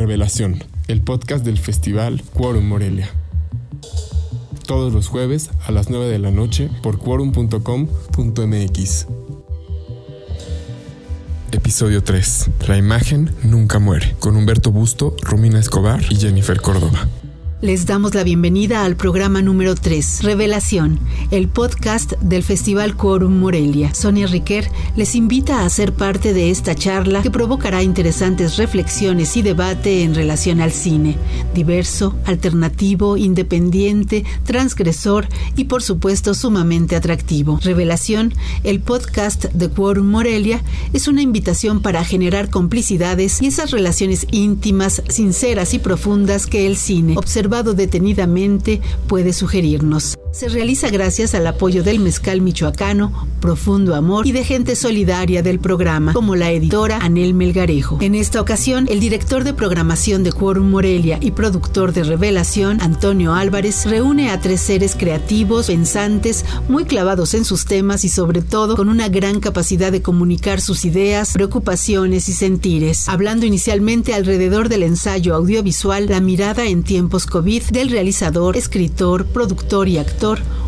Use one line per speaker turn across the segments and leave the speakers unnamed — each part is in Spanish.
Revelación, el podcast del festival Quorum Morelia. Todos los jueves a las 9 de la noche por quorum.com.mx. Episodio 3. La imagen nunca muere. Con Humberto Busto, Romina Escobar y Jennifer Córdoba.
Les damos la bienvenida al programa número 3, Revelación, el podcast del Festival Quorum Morelia. Sonia Riquer les invita a ser parte de esta charla que provocará interesantes reflexiones y debate en relación al cine, diverso, alternativo, independiente, transgresor y por supuesto sumamente atractivo. Revelación, el podcast de Quorum Morelia, es una invitación para generar complicidades y esas relaciones íntimas, sinceras y profundas que el cine observa detenidamente puede sugerirnos. Se realiza gracias al apoyo del mezcal michoacano, Profundo Amor y de gente solidaria del programa, como la editora Anel Melgarejo. En esta ocasión, el director de programación de Quorum Morelia y productor de Revelación, Antonio Álvarez, reúne a tres seres creativos, pensantes, muy clavados en sus temas y sobre todo con una gran capacidad de comunicar sus ideas, preocupaciones y sentires. Hablando inicialmente alrededor del ensayo audiovisual La mirada en tiempos COVID del realizador, escritor, productor y actor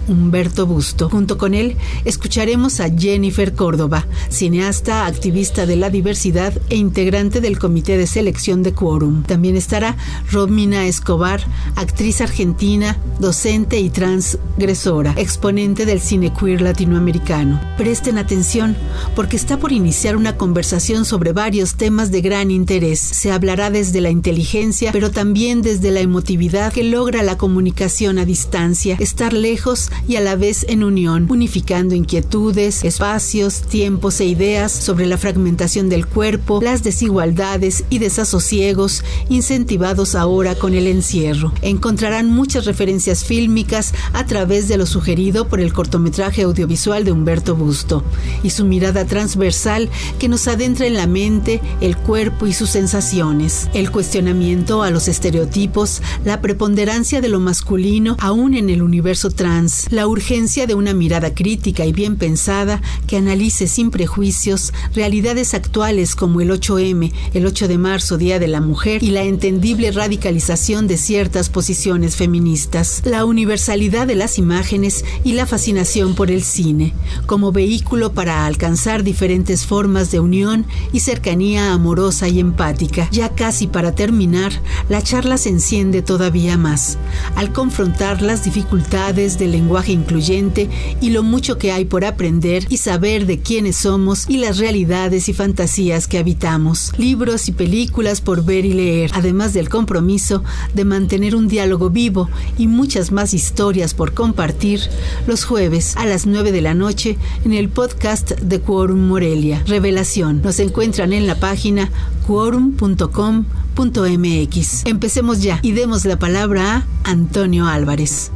Humberto Busto. Junto con él escucharemos a Jennifer Córdoba, cineasta, activista de la diversidad e integrante del comité de selección de Quorum. También estará Romina Escobar, actriz argentina, docente y transgresora, exponente del cine queer latinoamericano. Presten atención porque está por iniciar una conversación sobre varios temas de gran interés. Se hablará desde la inteligencia, pero también desde la emotividad que logra la comunicación a distancia, estar lejos y a la vez en unión, unificando inquietudes, espacios, tiempos e ideas sobre la fragmentación del cuerpo, las desigualdades y desasosiegos incentivados ahora con el encierro. Encontrarán muchas referencias fílmicas a través de lo sugerido por el cortometraje audiovisual de Humberto Busto y su mirada transversal que nos adentra en la mente, el cuerpo y sus sensaciones. El cuestionamiento a los estereotipos, la preponderancia de lo masculino aún en el universo trans, la urgencia de una mirada crítica y bien pensada que analice sin prejuicios realidades actuales como el 8M, el 8 de marzo, Día de la Mujer, y la entendible radicalización de ciertas posiciones feministas, la universalidad de las imágenes y la fascinación por el cine, como vehículo para alcanzar diferentes formas de unión y cercanía amorosa y empática. Ya casi para terminar, la charla se enciende todavía más, al confrontar las dificultades del lenguaje incluyente y lo mucho que hay por aprender y saber de quiénes somos y las realidades y fantasías que habitamos. Libros y películas por ver y leer, además del compromiso de mantener un diálogo vivo y muchas más historias por compartir los jueves a las 9 de la noche en el podcast de Quorum Morelia. Revelación. Nos encuentran en la página quorum.com.mx. Empecemos ya y demos la palabra a Antonio Álvarez.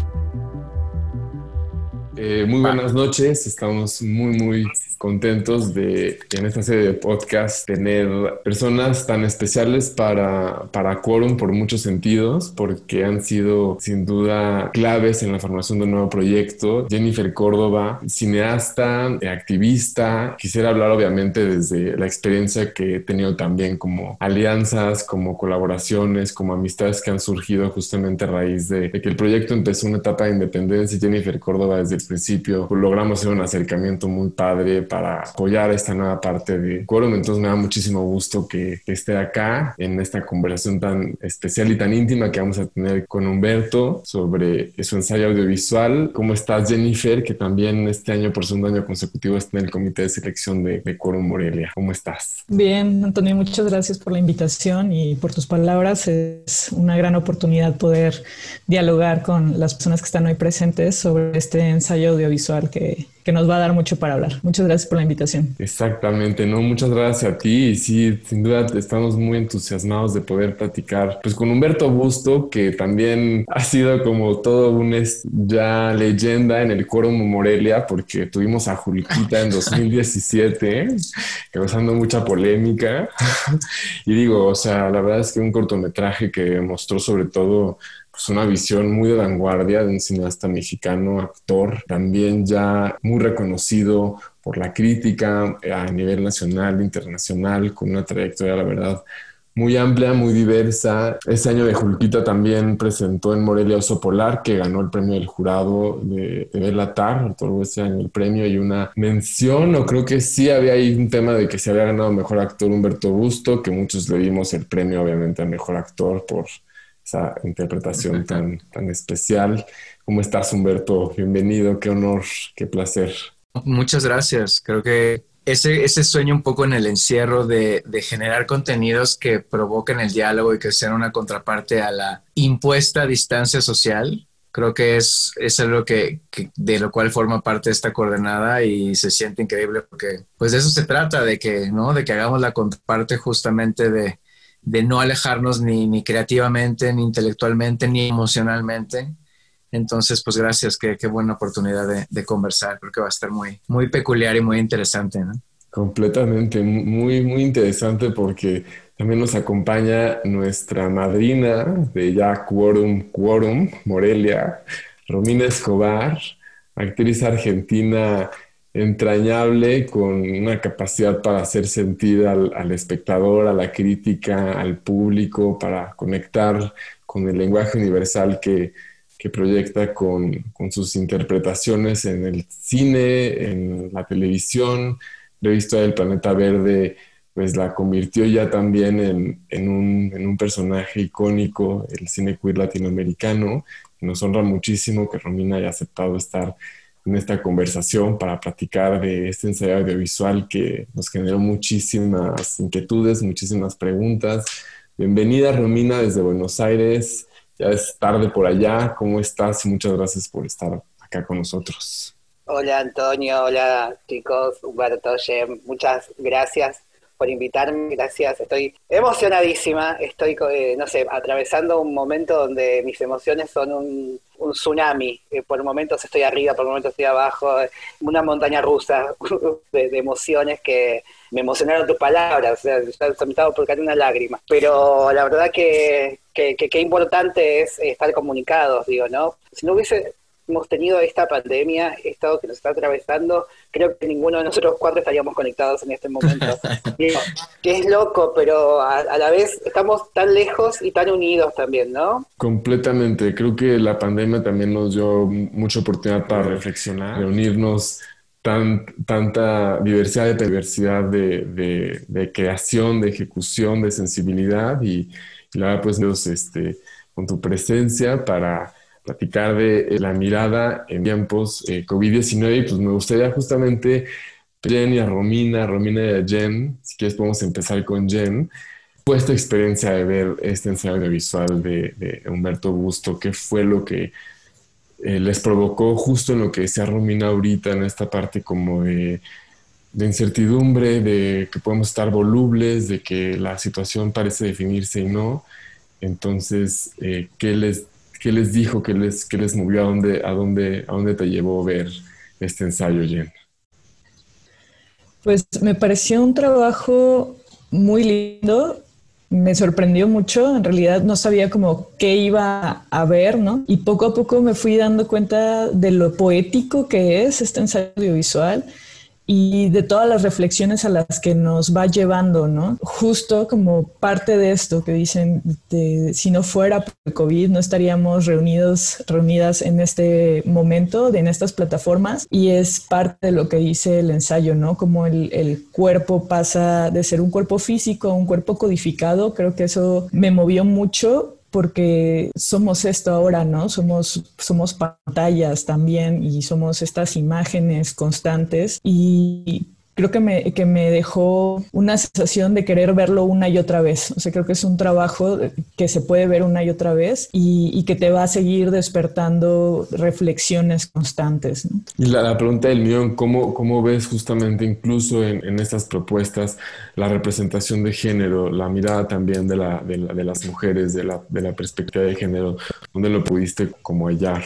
Eh, muy buenas noches, estamos muy, muy contentos de en esta serie de podcast tener personas tan especiales para, para Quorum por muchos sentidos, porque han sido sin duda claves en la formación de un nuevo proyecto. Jennifer Córdoba, cineasta, activista. Quisiera hablar obviamente desde la experiencia que he tenido también como alianzas, como colaboraciones, como amistades que han surgido justamente a raíz de, de que el proyecto empezó una etapa de independencia. Jennifer Córdoba desde el principio logramos hacer un acercamiento muy padre para apoyar esta nueva parte de Quorum. Entonces me da muchísimo gusto que, esté acá en esta conversación tan especial y tan íntima que vamos a tener con Humberto sobre su ensayo audiovisual. ¿Cómo estás, Jennifer? Que también este año, por segundo año consecutivo, está en el comité de selección de, de Quorum Morelia. ¿Cómo estás?
Bien, Antonio, muchas gracias por la invitación y por tus palabras. Es una gran oportunidad poder dialogar con las personas que están hoy presentes sobre este ensayo audiovisual que, que nos va a dar mucho para hablar. Muchas gracias por la invitación.
Exactamente, no, muchas gracias a ti y sí, sin duda estamos muy entusiasmados de poder platicar pues con Humberto Busto, que también ha sido como todo un ya leyenda en el Quórum Morelia, porque tuvimos a Juliquita en 2017, causando mucha polémica. y digo, o sea, la verdad es que un cortometraje que mostró sobre todo pues una visión muy de vanguardia de un cineasta mexicano, actor, también ya muy reconocido por la crítica a nivel nacional, internacional, con una trayectoria, la verdad, muy amplia, muy diversa. Este año de Julpita también presentó en Morelia Oso Polar, que ganó el premio del jurado de, de Belatar, otorgó ese año el premio y una mención, o creo que sí había ahí un tema de que se había ganado mejor actor Humberto Busto, que muchos le dimos el premio obviamente a mejor actor por esa interpretación tan, tan especial. ¿Cómo estás, Humberto? Bienvenido, qué honor, qué placer.
Muchas gracias. Creo que ese, ese sueño un poco en el encierro de, de, generar contenidos que provoquen el diálogo y que sean una contraparte a la impuesta distancia social, creo que es, es algo que, de lo cual forma parte esta coordenada y se siente increíble porque pues de eso se trata, de que, ¿no? De que hagamos la contraparte justamente de, de no alejarnos ni, ni creativamente, ni intelectualmente, ni emocionalmente. Entonces, pues gracias, qué, qué buena oportunidad de, conversar. Creo que va a estar muy, muy peculiar y muy interesante.
Completamente, muy, muy interesante porque también nos acompaña nuestra madrina de ya Quorum, Quorum, Morelia, Romina Escobar, actriz argentina entrañable, con una capacidad para hacer sentir al, espectador, a la crítica, al público, para conectar con el lenguaje universal que, que proyecta con, con, sus interpretaciones en el cine, en la televisión. Lo he visto El Planeta Verde, pues la convirtió ya también en, en, un, en un personaje icónico, el cine queer latinoamericano. Nos honra muchísimo que Romina haya aceptado estar en esta conversación para platicar de este ensayo audiovisual que nos generó muchísimas inquietudes, muchísimas preguntas. Bienvenida Romina desde Buenos Aires, ya es tarde por allá, ¿cómo estás? Muchas gracias por estar acá con nosotros.
Hola Antonio, hola chicos, Humberto, muchas gracias por invitarme, gracias. Estoy emocionadísima, estoy, eh, no sé, atravesando un momento donde mis emociones son un, un tsunami. Eh, por momentos estoy arriba, por momentos estoy abajo, una montaña rusa de, de emociones que me emocionaron tus palabras, o sea, se me estaba por caer una lágrima. Pero la verdad que que, que importante es estar comunicados, digo, ¿no? Si no hubiese hemos tenido esta pandemia, esto que nos está atravesando, creo que ninguno de nosotros cuatro estaríamos conectados en este momento. Digo, que es loco, pero a, a, la vez estamos tan lejos y tan unidos también, ¿no?
Completamente. Creo que la pandemia también nos dio mucha oportunidad para reflexionar, reunirnos. Tan, tanta diversidad de diversidad de, de, de, creación, de ejecución, de sensibilidad y, y verdad pues Dios este, con tu presencia para platicar de la mirada en tiempos eh, COVID-19 pues me gustaría justamente Jen y a Romina, Romina y a Jen, si quieres podemos empezar con Jen, pues tu experiencia de ver este ensayo audiovisual de, de Humberto Busto, ¿qué fue lo que eh, les provocó justo en lo que decía Romina ahorita, en esta parte como de, de incertidumbre, de que podemos estar volubles, de que la situación parece definirse y no? Entonces, eh, ¿qué les ¿Qué les dijo? ¿Qué les, qué les movió? ¿A dónde, a, dónde, ¿A dónde te llevó ver este ensayo, Jen?
Pues me pareció un trabajo muy lindo. Me sorprendió mucho. En realidad no sabía como qué iba a ver, ¿no? Y poco a poco me fui dando cuenta de lo poético que es este ensayo audiovisual y de todas las reflexiones a las que nos va llevando, ¿no? Justo como parte de esto que dicen, si no fuera por el COVID, no estaríamos reunidos, reunidas en este momento, en estas plataformas, y es parte de lo que dice el ensayo, ¿no? Como el, el cuerpo pasa de ser un cuerpo físico a un cuerpo codificado, creo que eso me movió mucho porque somos esto ahora, ¿no? Somos, somos pantallas también y somos estas imágenes constantes y creo que me, que me dejó una sensación de querer verlo una y otra vez. O sea, creo que es un trabajo que se puede ver una y otra vez y, y que te va a seguir despertando reflexiones constantes.
Y la, la, pregunta del millón, ¿cómo, ¿cómo ves justamente incluso en, en, estas propuestas la representación de género, la mirada también de, la, de, la, de las mujeres, de la, de la perspectiva de género? ¿Dónde lo pudiste como hallar?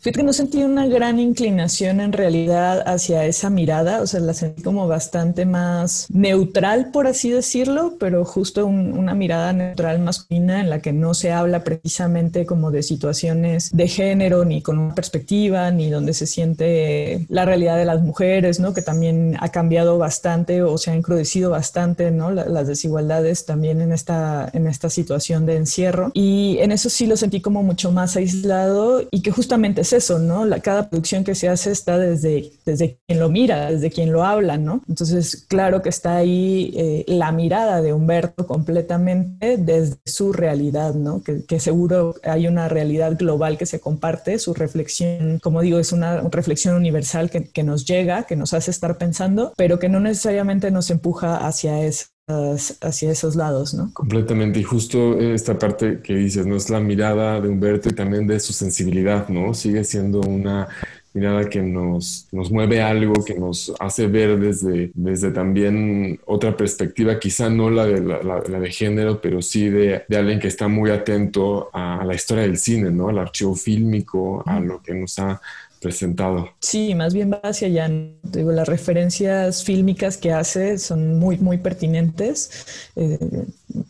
Fíjate que no sentí una gran inclinación en realidad hacia esa mirada, o sea, la sentí como bastante más neutral, por así decirlo, pero justo una mirada neutral masculina en la que no se habla precisamente como de situaciones de género, ni con una perspectiva, ni donde se siente la realidad de las mujeres, ¿no? Que también ha cambiado bastante o se ha encrudecido bastante, ¿no? las desigualdades también en esta, en esta situación de encierro. Y en eso sí lo sentí como mucho más aislado y que justamente eso, ¿no? La, cada producción que se hace está desde, desde quien lo mira, desde quien lo habla, ¿no? Entonces, claro que está ahí eh, la mirada de Humberto completamente desde su realidad, ¿no? Que, que, seguro hay una realidad global que se comparte, su reflexión, como digo, es una reflexión universal que, que nos llega, que nos hace estar pensando, pero que no necesariamente nos empuja hacia eso hacia esos lados, ¿no?
Completamente. Y justo esta parte que dices, ¿no? Es la mirada de Humberto y también de su sensibilidad, ¿no? Sigue siendo una mirada que nos, nos mueve algo, que nos hace ver desde, desde también otra perspectiva, quizá no la de, la, de género, pero sí de, de, alguien que está muy atento a la historia del cine, ¿no? Al archivo fílmico, a lo que nos ha presentado.
Sí, más bien va hacia allá. Digo, las referencias fílmicas que hace son muy, muy pertinentes. Eh,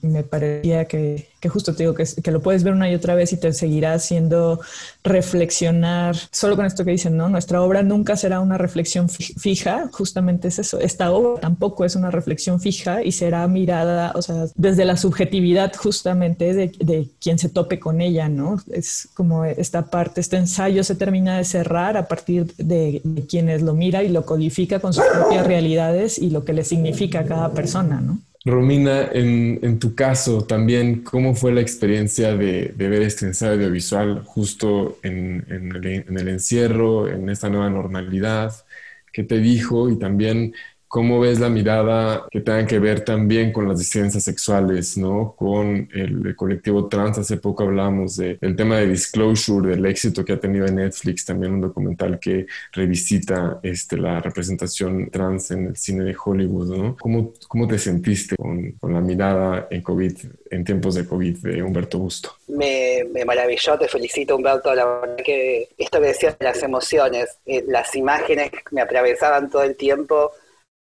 me parecía que, que, justo te digo que, lo puedes ver una y otra vez y te seguirá haciendo reflexionar. Solo con esto que dicen, ¿no? Nuestra obra nunca será una reflexión fija, justamente es eso. Esta obra tampoco es una reflexión fija y será mirada, o sea, desde la subjetividad justamente de, de quien se tope con ella, ¿no? Es como esta parte, este ensayo se termina de cerrar a partir de, de quienes lo mira y lo codifica con sus propias realidades y lo que le significa a cada persona, ¿no?
Romina, en, tu caso también, ¿cómo fue la experiencia de, ver este ensayo audiovisual justo en, el, en, el, encierro, en esta nueva normalidad? ¿Qué te dijo? Y también, ¿Cómo ves la mirada que tenga que ver también con las disidencias sexuales, ¿no? Con el, colectivo trans. Hace poco hablamos del tema de Disclosure, del éxito que ha tenido en Netflix, también un documental que revisita este, la representación trans en el cine de Hollywood, ¿no? ¿Cómo, cómo te sentiste con, con, la mirada en COVID, en tiempos de COVID de Humberto Busto?
Me, me maravilló, te felicito Humberto, la verdad que esto que decías de las emociones, eh, las imágenes me atravesaban todo el tiempo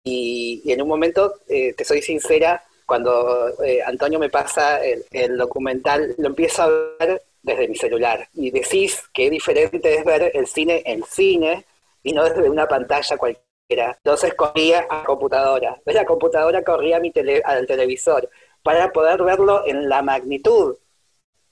y, en un momento, eh, te soy sincera, cuando eh, Antonio me pasa el, documental, lo empiezo a ver desde mi celular. Y decís qué diferente es ver el cine en cine y no desde una pantalla cualquiera. Entonces corría a computadora. La computadora corría a mi al televisor para poder verlo en la magnitud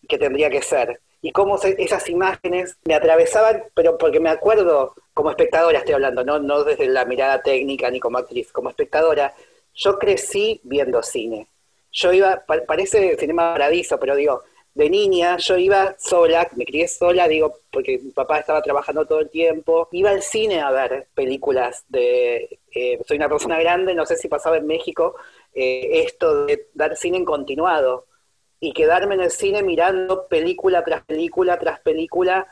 que tendría que ser. Y cómo esas imágenes me atravesaban, pero porque me acuerdo como espectadora estoy hablando, ¿no? no desde la mirada técnica ni como actriz, como espectadora, yo crecí viendo cine. Yo iba, parece Cinema Paradiso, pero digo, de niña yo iba sola, me crié sola, digo, porque mi papá estaba trabajando todo el tiempo, iba al cine a ver películas de, eh, soy una persona grande, no sé si pasaba en México, eh, esto de dar cine en continuado y quedarme en el cine mirando película tras película tras película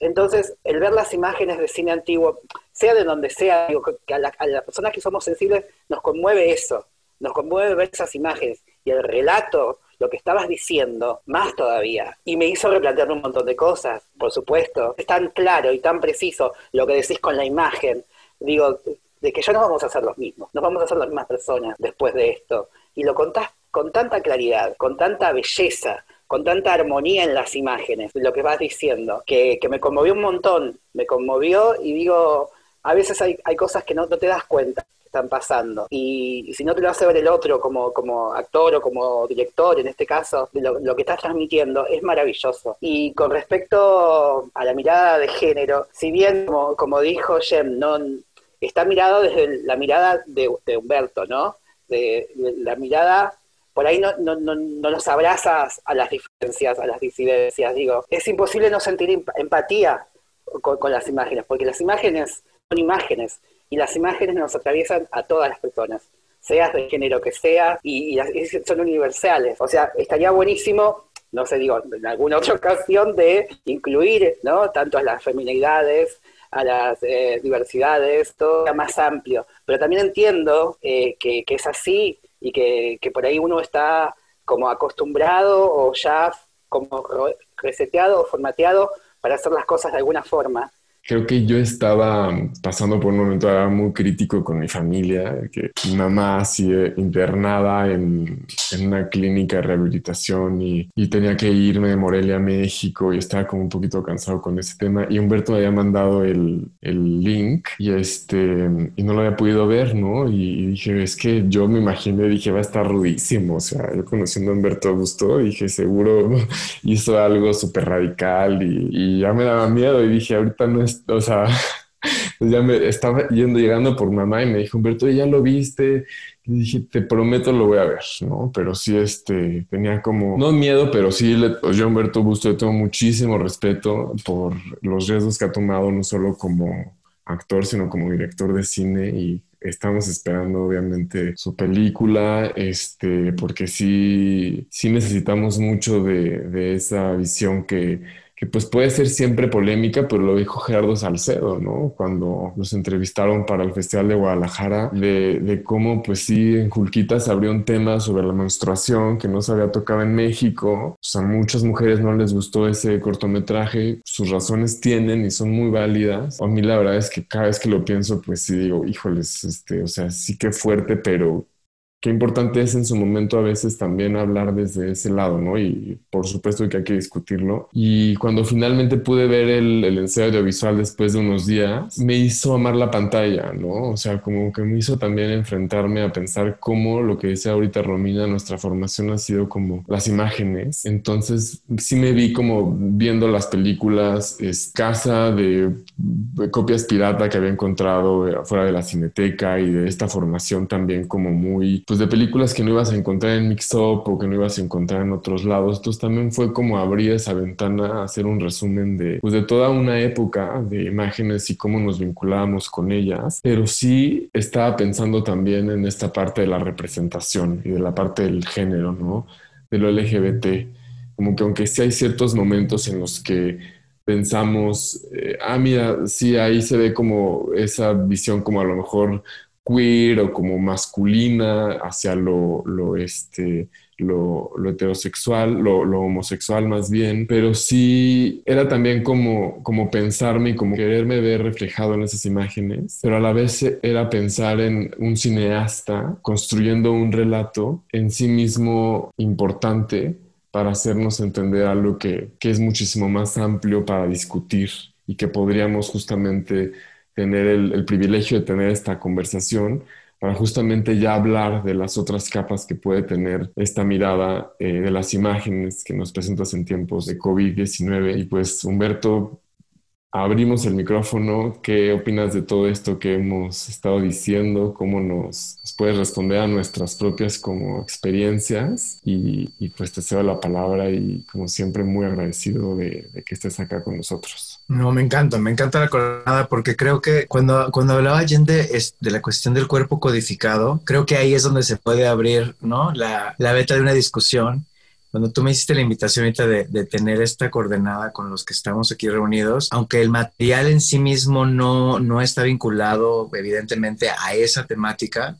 entonces, el ver las imágenes de cine antiguo, sea de donde sea, digo, que a, las personas que somos sensibles nos conmueve eso, nos conmueve ver esas imágenes y el relato, lo que estabas diciendo, más todavía. Y me hizo replantear un montón de cosas, por supuesto. Es tan claro y tan preciso lo que decís con la imagen. Digo, de que ya no vamos a ser los mismos, no vamos a ser las mismas personas después de esto. Y lo contás con tanta claridad, con tanta belleza, con tanta armonía en las imágenes, lo que vas diciendo, que, me conmovió un montón, me conmovió y digo, a veces hay, cosas que no, te das cuenta que están pasando. Y, si no te lo hace ver el otro como, como actor o como director, en este caso, lo, lo que estás transmitiendo es maravilloso. Y con respecto a la mirada de género, si bien, como, dijo Jem, no, está mirado desde la mirada de, Humberto, ¿no? de la mirada por ahí no, no, no, no, nos abrazas a las diferencias, a las disidencias. Digo, es imposible no sentir empatía con, las imágenes, porque las imágenes son imágenes y las imágenes nos atraviesan a todas las personas, seas de género que sea, y, son universales. O sea, estaría buenísimo no sé, digo, en alguna otra ocasión de incluir, ¿no? Tanto a las feminidades, a las eh, diversidades, todo más amplio. Pero también entiendo eh, que, que, es así y que, por ahí uno está como acostumbrado o ya como reseteado o formateado para hacer las cosas de alguna forma.
Creo que yo estaba pasando por un momento muy crítico con mi familia, que mi mamá así internada en, en, una clínica de rehabilitación y, y, tenía que irme de Morelia a México y estaba como un poquito cansado con ese tema. Y Humberto había mandado el, el link y este y no lo había podido ver, ¿no? Y, dije, es que yo me imaginé, dije, va a estar rudísimo, o sea, yo conociendo a Humberto Augusto, dije, seguro hizo algo súper radical y, y ya me daba miedo y dije, ahorita no es o sea, pues ya me estaba yendo, llegando por mamá y me dijo, Humberto, ya lo viste. Y dije, te prometo lo voy a ver, ¿no? Pero sí, este, tenía como, no miedo, pero sí, pues yo Humberto Busto le tengo muchísimo respeto por los riesgos que ha tomado, no solo como actor, sino como director de cine y estamos esperando obviamente su película, este, porque sí, sí necesitamos mucho de, de esa visión que pues puede ser siempre polémica, pero lo dijo Gerardo Salcedo, ¿no? Cuando los entrevistaron para el Festival de Guadalajara, de, de cómo pues sí, en Julquitas abrió un tema sobre la menstruación que no se había tocado en México. O sea, muchas mujeres no les gustó ese cortometraje, sus razones tienen y son muy válidas. A mí la verdad es que cada vez que lo pienso, pues sí digo, híjoles, este, o sea, sí que fuerte, pero qué importante es en su momento a veces también hablar desde ese lado, ¿no? Y por supuesto que hay que discutirlo. Y cuando finalmente pude ver el, el ensayo audiovisual después de unos días, me hizo amar la pantalla, ¿no? O sea, como que me hizo también enfrentarme a pensar cómo lo que decía ahorita Romina, nuestra formación ha sido como las imágenes. Entonces, sí me vi como viendo las películas escasa de, de copias pirata que había encontrado fuera de la cineteca y de esta formación también como muy pues, de películas que no ibas a encontrar en Mixup o que no ibas a encontrar en otros lados. Entonces también fue como abrir esa ventana, hacer un resumen de, pues, de toda una época de imágenes y cómo nos vinculábamos con ellas. Pero sí estaba pensando también en esta parte de la representación y de la parte del género, ¿no? De lo LGBT. Como que aunque sí hay ciertos momentos en los que pensamos, eh, ah, mira, sí, ahí se ve como esa visión como a lo mejor queer o como masculina hacia lo, lo, este, lo, heterosexual, lo, lo, homosexual más bien, pero sí era también como, como pensarme y como quererme ver reflejado en esas imágenes, pero a la vez era pensar en un cineasta construyendo un relato en sí mismo importante para hacernos entender algo que, que es muchísimo más amplio para discutir y que podríamos justamente tener el, privilegio de tener esta conversación para justamente ya hablar de las otras capas que puede tener esta mirada eh, de las imágenes que nos presentas en tiempos de COVID-19. Y pues Humberto, abrimos el micrófono. ¿Qué opinas de todo esto que hemos estado diciendo? ¿Cómo nos, puedes responder a nuestras propias como experiencias? Y, pues te cedo la palabra y como siempre muy agradecido de, que estés acá con nosotros.
No, me encanta, me encanta la coronada porque creo que cuando, cuando hablaba Allende de la cuestión del cuerpo codificado, creo que ahí es donde se puede abrir ¿no? la, la beta de una discusión cuando tú me hiciste la invitación ahorita de, de, tener esta coordenada con los que estamos aquí reunidos, aunque el material en sí mismo no, no está vinculado evidentemente a esa temática,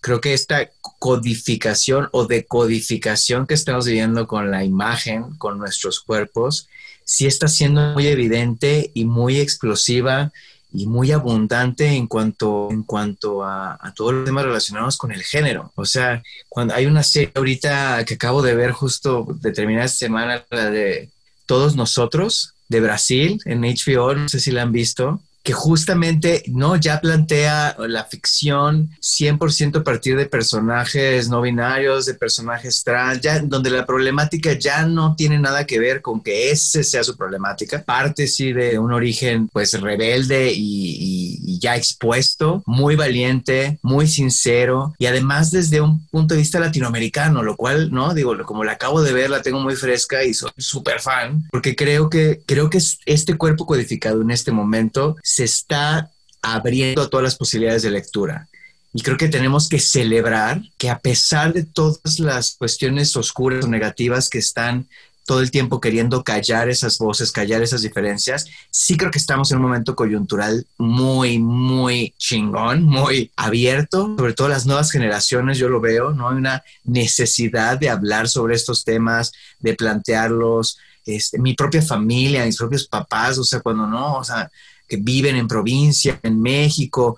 creo que esta codificación o decodificación que estamos viviendo con la imagen, con nuestros cuerpos, sí está siendo muy evidente y muy explosiva y muy abundante en cuanto, en cuanto a, todos los temas relacionados con el género. O sea, cuando hay una serie ahorita que acabo de ver justo determinada semana, la de Todos Nosotros, de Brasil, en HBO, no sé si la han visto, que justamente no ya plantea la ficción 100% a partir de personajes no binarios, de personajes trans, ya donde la problemática ya no tiene nada que ver con que ese sea su problemática, parte sí de un origen pues rebelde y, y ya expuesto, muy valiente, muy sincero y además desde un punto de vista latinoamericano, lo cual, no, digo, como la acabo de ver, la tengo muy fresca y soy súper fan, porque creo que, creo que este cuerpo codificado en este momento se está abriendo todas las posibilidades de lectura. Y creo que tenemos que celebrar que a pesar de todas las cuestiones oscuras o negativas que están todo el tiempo queriendo callar esas voces, callar esas diferencias, sí creo que estamos en un momento coyuntural muy, muy chingón, muy abierto, sobre todo las nuevas generaciones, yo lo veo, ¿no? Hay una necesidad de hablar sobre estos temas, de plantearlos, este, mi propia familia, mis propios papás, o sea, cuando no, o sea, que viven en provincia, en México,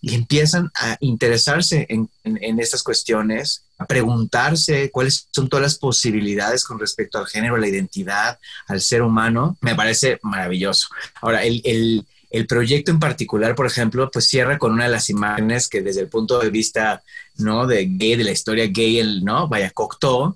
y empiezan a interesarse en, estas cuestiones, a preguntarse cuáles son todas las posibilidades con respecto al género, a la identidad, al ser humano, me parece maravilloso. Ahora, el, el, proyecto en particular, por ejemplo, pues cierra con una de las imágenes que desde el punto de vista, ¿no? De gay, de la historia gay, el, ¿no? Vaya, Cocteau,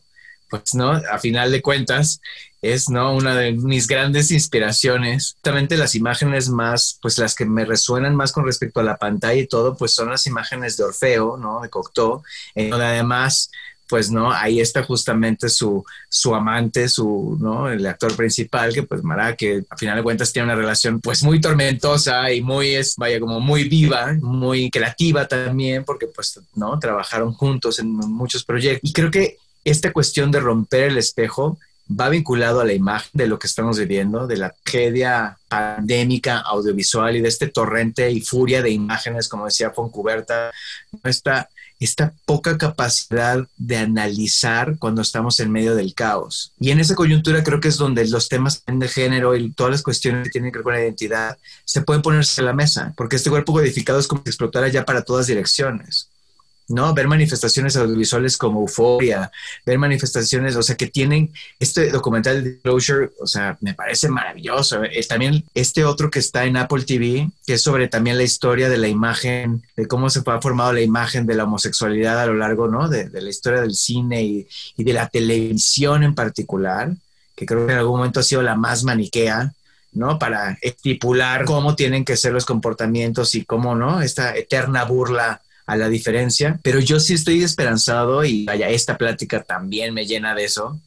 pues, ¿no? A final de cuentas, es, ¿no? Una de mis grandes inspiraciones. Justamente las imágenes más, pues las que me resuenan más con respecto a la pantalla y todo, pues son las imágenes de Orfeo, ¿no? De Cocteau, en donde además pues no, ahí está justamente su, su amante, su, ¿no? El actor principal, que pues Mara, que a final de cuentas tiene una relación pues muy tormentosa y muy, es, vaya, como muy viva, muy creativa también, porque pues, ¿no? Trabajaron juntos en muchos proyectos. Y creo que esta cuestión de romper el espejo va vinculado a la imagen de lo que estamos viviendo, de la tragedia pandémica audiovisual y de este torrente y furia de imágenes, como decía Foncuberta, esta, esta poca capacidad de analizar cuando estamos en medio del caos. Y en esa coyuntura creo que es donde los temas de género y todas las cuestiones que tienen que ver con la identidad se pueden ponerse a la mesa, porque este cuerpo codificado es como si explotara ya para todas direcciones. ¿No? Ver manifestaciones audiovisuales como Euforia, ver manifestaciones, o sea, que tienen este documental de Closure, o sea, me parece maravilloso. Es también este otro que está en Apple TV, que es sobre también la historia de la imagen, de cómo se ha formado la imagen de la homosexualidad a lo largo, ¿no? De, la historia del cine y, y de la televisión en particular, que creo que en algún momento ha sido la más maniquea. ¿no? Para estipular cómo tienen que ser los comportamientos y cómo, ¿no? Esta eterna burla a la diferencia, pero yo sí estoy esperanzado y vaya, esta plática también me llena de eso,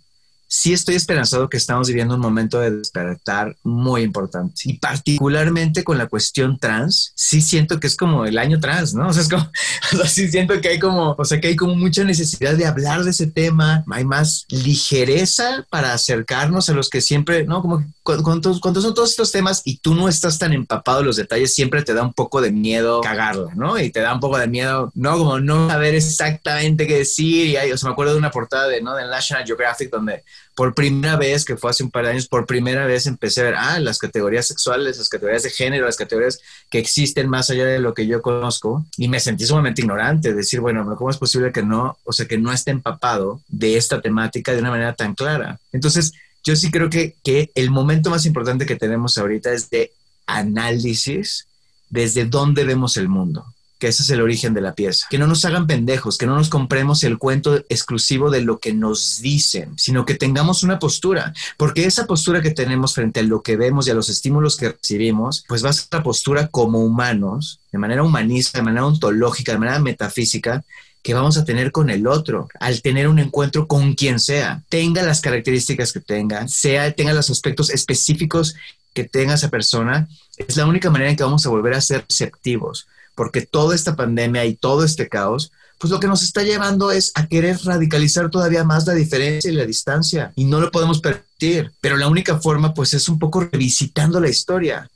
sí estoy esperanzado que estamos viviendo un momento de despertar muy importante. Y particularmente con la cuestión trans, sí siento que es como el año trans, ¿no? O sea, es como, o sí siento que hay como, o sea, que hay como mucha necesidad de hablar de ese tema. Hay más ligereza para acercarnos a los que siempre, ¿no? Como cuando, cuando son todos estos temas y tú no estás tan empapado en los detalles, siempre te da un poco de miedo cagarla, ¿no? Y te da un poco de miedo, ¿no? Como no saber exactamente qué decir. Y hay, o sea, me acuerdo de una portada de, ¿no? Del National Geographic donde por primera vez, que fue hace un par de años, por primera vez empecé a ver, ah, las categorías sexuales, las categorías de género, las categorías que existen más allá de lo que yo conozco, y me sentí sumamente ignorante, decir, bueno, ¿cómo es posible que no, o sea, que no esté empapado de esta temática de una manera tan clara? Entonces, yo sí creo que, que el momento más importante que tenemos ahorita es de análisis desde dónde vemos el mundo que ese es el origen de la pieza. Que no nos hagan pendejos, que no nos compremos el cuento exclusivo de lo que nos dicen, sino que tengamos una postura, porque esa postura que tenemos frente a lo que vemos y a los estímulos que recibimos, pues va a ser la postura como humanos, de manera humanista, de manera ontológica, de manera metafísica, que vamos a tener con el otro al tener un encuentro con quien sea, tenga las características que tenga, sea, tenga los aspectos específicos que tenga esa persona, es la única manera en que vamos a volver a ser receptivos porque toda esta pandemia y todo este caos, pues lo que nos está llevando es a querer radicalizar todavía más la diferencia y la distancia y no lo podemos permitir. Pero la única forma pues es un poco revisitando la historia.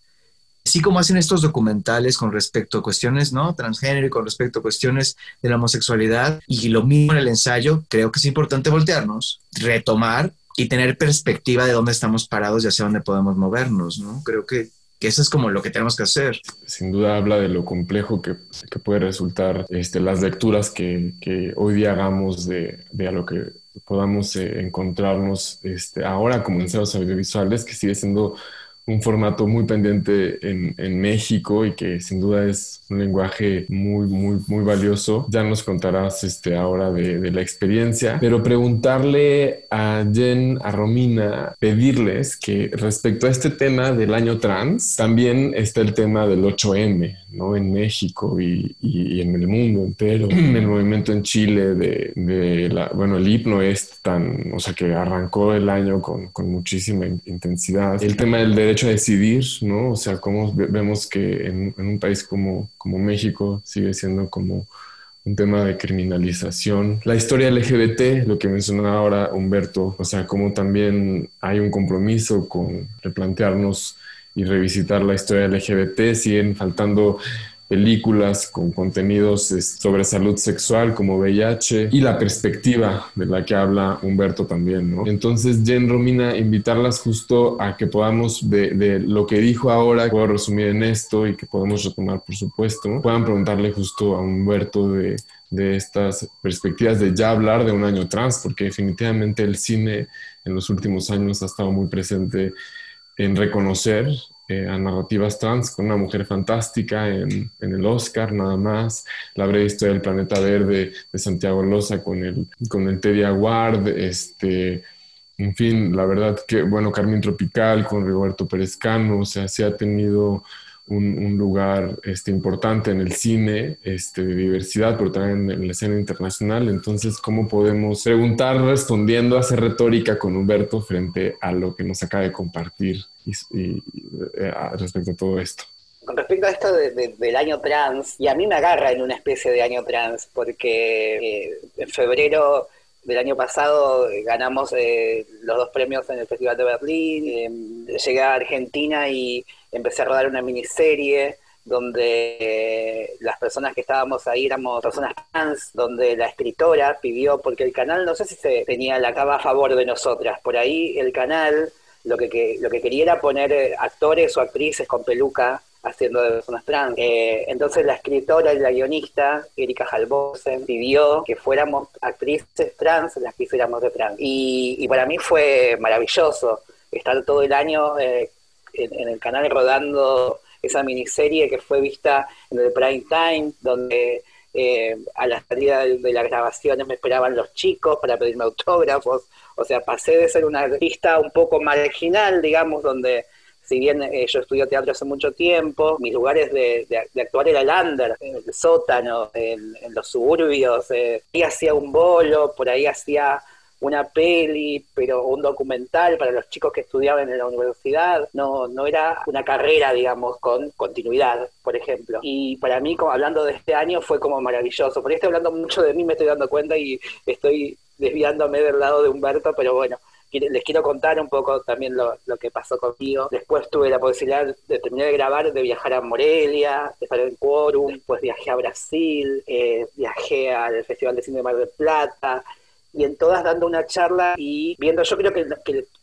Así como hacen estos documentales con respecto a cuestiones no transgénero y con respecto a cuestiones de la homosexualidad y lo mismo en el ensayo, creo que es importante voltearnos, retomar y tener perspectiva de dónde estamos parados y hacia dónde podemos movernos, ¿no? Creo que eso es como lo que tenemos que hacer.
Sin duda habla de lo complejo que, que puede resultar este, las lecturas que, que, hoy día hagamos de, de a lo que podamos eh, encontrarnos este, ahora como ensayos audiovisuales, que sigue siendo un formato muy pendiente en, en, México y que sin duda es un lenguaje muy, muy, muy valioso. Ya nos contarás este, ahora de, de, la experiencia, pero preguntarle a Jen, a Romina, pedirles que respecto a este tema del año trans, también está el tema del 8M, ¿no? En México y, y, en el mundo entero. el movimiento en Chile de, de, la, bueno, el hipno es tan, o sea, que arrancó el año con, con muchísima intensidad. El tema del derecho a decidir, ¿no? O sea, cómo vemos que en, un país como, como México sigue siendo como un tema de criminalización. La historia LGBT, lo que mencionaba ahora Humberto, o sea, cómo también hay un compromiso con replantearnos y revisitar la historia LGBT, siguen faltando películas con contenidos sobre salud sexual como VIH y la perspectiva de la que habla Humberto también, ¿no? Entonces, Jen Romina, invitarlas justo a que podamos, de, de lo que dijo ahora, puedo resumir en esto y que podemos retomar, por supuesto, puedan preguntarle justo a Humberto de de estas perspectivas de ya hablar de un año trans, porque definitivamente el cine en los últimos años ha estado muy presente en reconocer eh, a narrativas trans con una mujer fantástica en, el Oscar nada más, la breve historia del planeta verde de Santiago Loza con el, con el Teddy Award, este, en fin, la verdad que, bueno, Carmen Tropical con Roberto Perezcano, o sea, se ha tenido un, lugar este, importante en el cine este, de diversidad, pero también en la escena internacional. Entonces, ¿cómo podemos preguntar respondiendo, a hacer retórica con Humberto frente a lo que nos acaba de compartir y, eh, respecto a todo esto?
Con respecto a esto del año trans, y a mí me agarra en una especie de año trans, porque eh, en febrero del año pasado ganamos eh, los dos premios en el Festival de Berlín, llegué a Argentina y empecé a rodar una miniserie donde eh, las personas que estábamos ahí éramos personas trans, donde la escritora pidió, porque el canal no sé si se tenía la cava a favor de nosotras, por ahí el canal lo que, lo que quería era poner eh, actores o actrices con peluca haciendo de personas trans. Eh, entonces la escritora y la guionista, Erika Halbosen, pidió que fuéramos actrices trans las que hiciéramos de trans. Y, para mí fue maravilloso estar todo el año en, el canal rodando esa miniserie que fue vista en el prime time, donde eh, a la salida de, las grabaciones me esperaban los chicos para pedirme autógrafos. O sea, pasé de ser una artista un poco marginal, digamos, donde si bien eh, yo estudié teatro hace mucho tiempo, mis lugares de, actuar era el under, el sótano, en, los suburbios, eh, y hacía un bolo, por ahí hacía una peli, pero un documental para los chicos que estudiaban en la universidad, no, no era una carrera, digamos, con continuidad, por ejemplo. Y para mí, como hablando de este año, fue como maravilloso. Por estoy hablando mucho de mí, me estoy dando cuenta y estoy desviándome del lado de Humberto, pero bueno, les quiero contar un poco también lo, que pasó conmigo. Después tuve la posibilidad de terminar de grabar, de viajar a Morelia, de estar en Quorum, después viajé a Brasil, eh, viajé al Festival de Cine de Mar del Plata, y en todas dando una charla y viendo, yo creo que,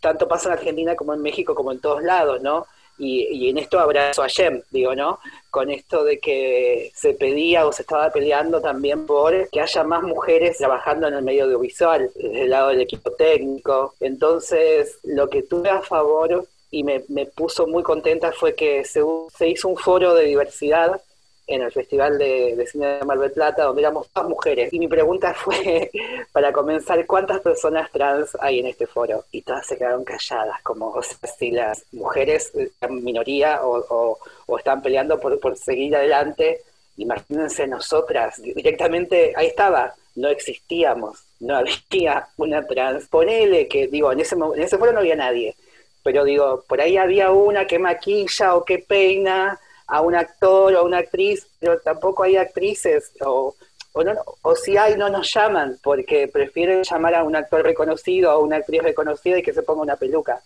tanto pasa en Argentina como en México, como en todos lados, ¿no? Y, en esto abrazo a Yem, digo, ¿no? Con esto de que se pedía o se estaba peleando también por que haya más mujeres trabajando en el medio audiovisual, desde el lado del equipo técnico. Entonces, lo que tuve a favor y me, puso muy contenta fue que se, se hizo un foro de diversidad en el Festival de, Cine de Mar del Plata, donde éramos todas mujeres. Y mi pregunta fue, para comenzar, ¿cuántas personas trans hay en este foro? Y todas se quedaron calladas, como o sea, si las mujeres están minoría o, están peleando por, por seguir adelante. Imagínense nosotras, directamente, ahí estaba, no existíamos, no había una trans. Ponele que, digo, en ese, en ese foro no había nadie, pero digo, por ahí había una que maquilla o que peina, a un actor o a una actriz, pero tampoco hay actrices o, o, no, o si hay no nos llaman porque prefieren llamar a un actor reconocido o a una actriz reconocida y que se ponga una peluca.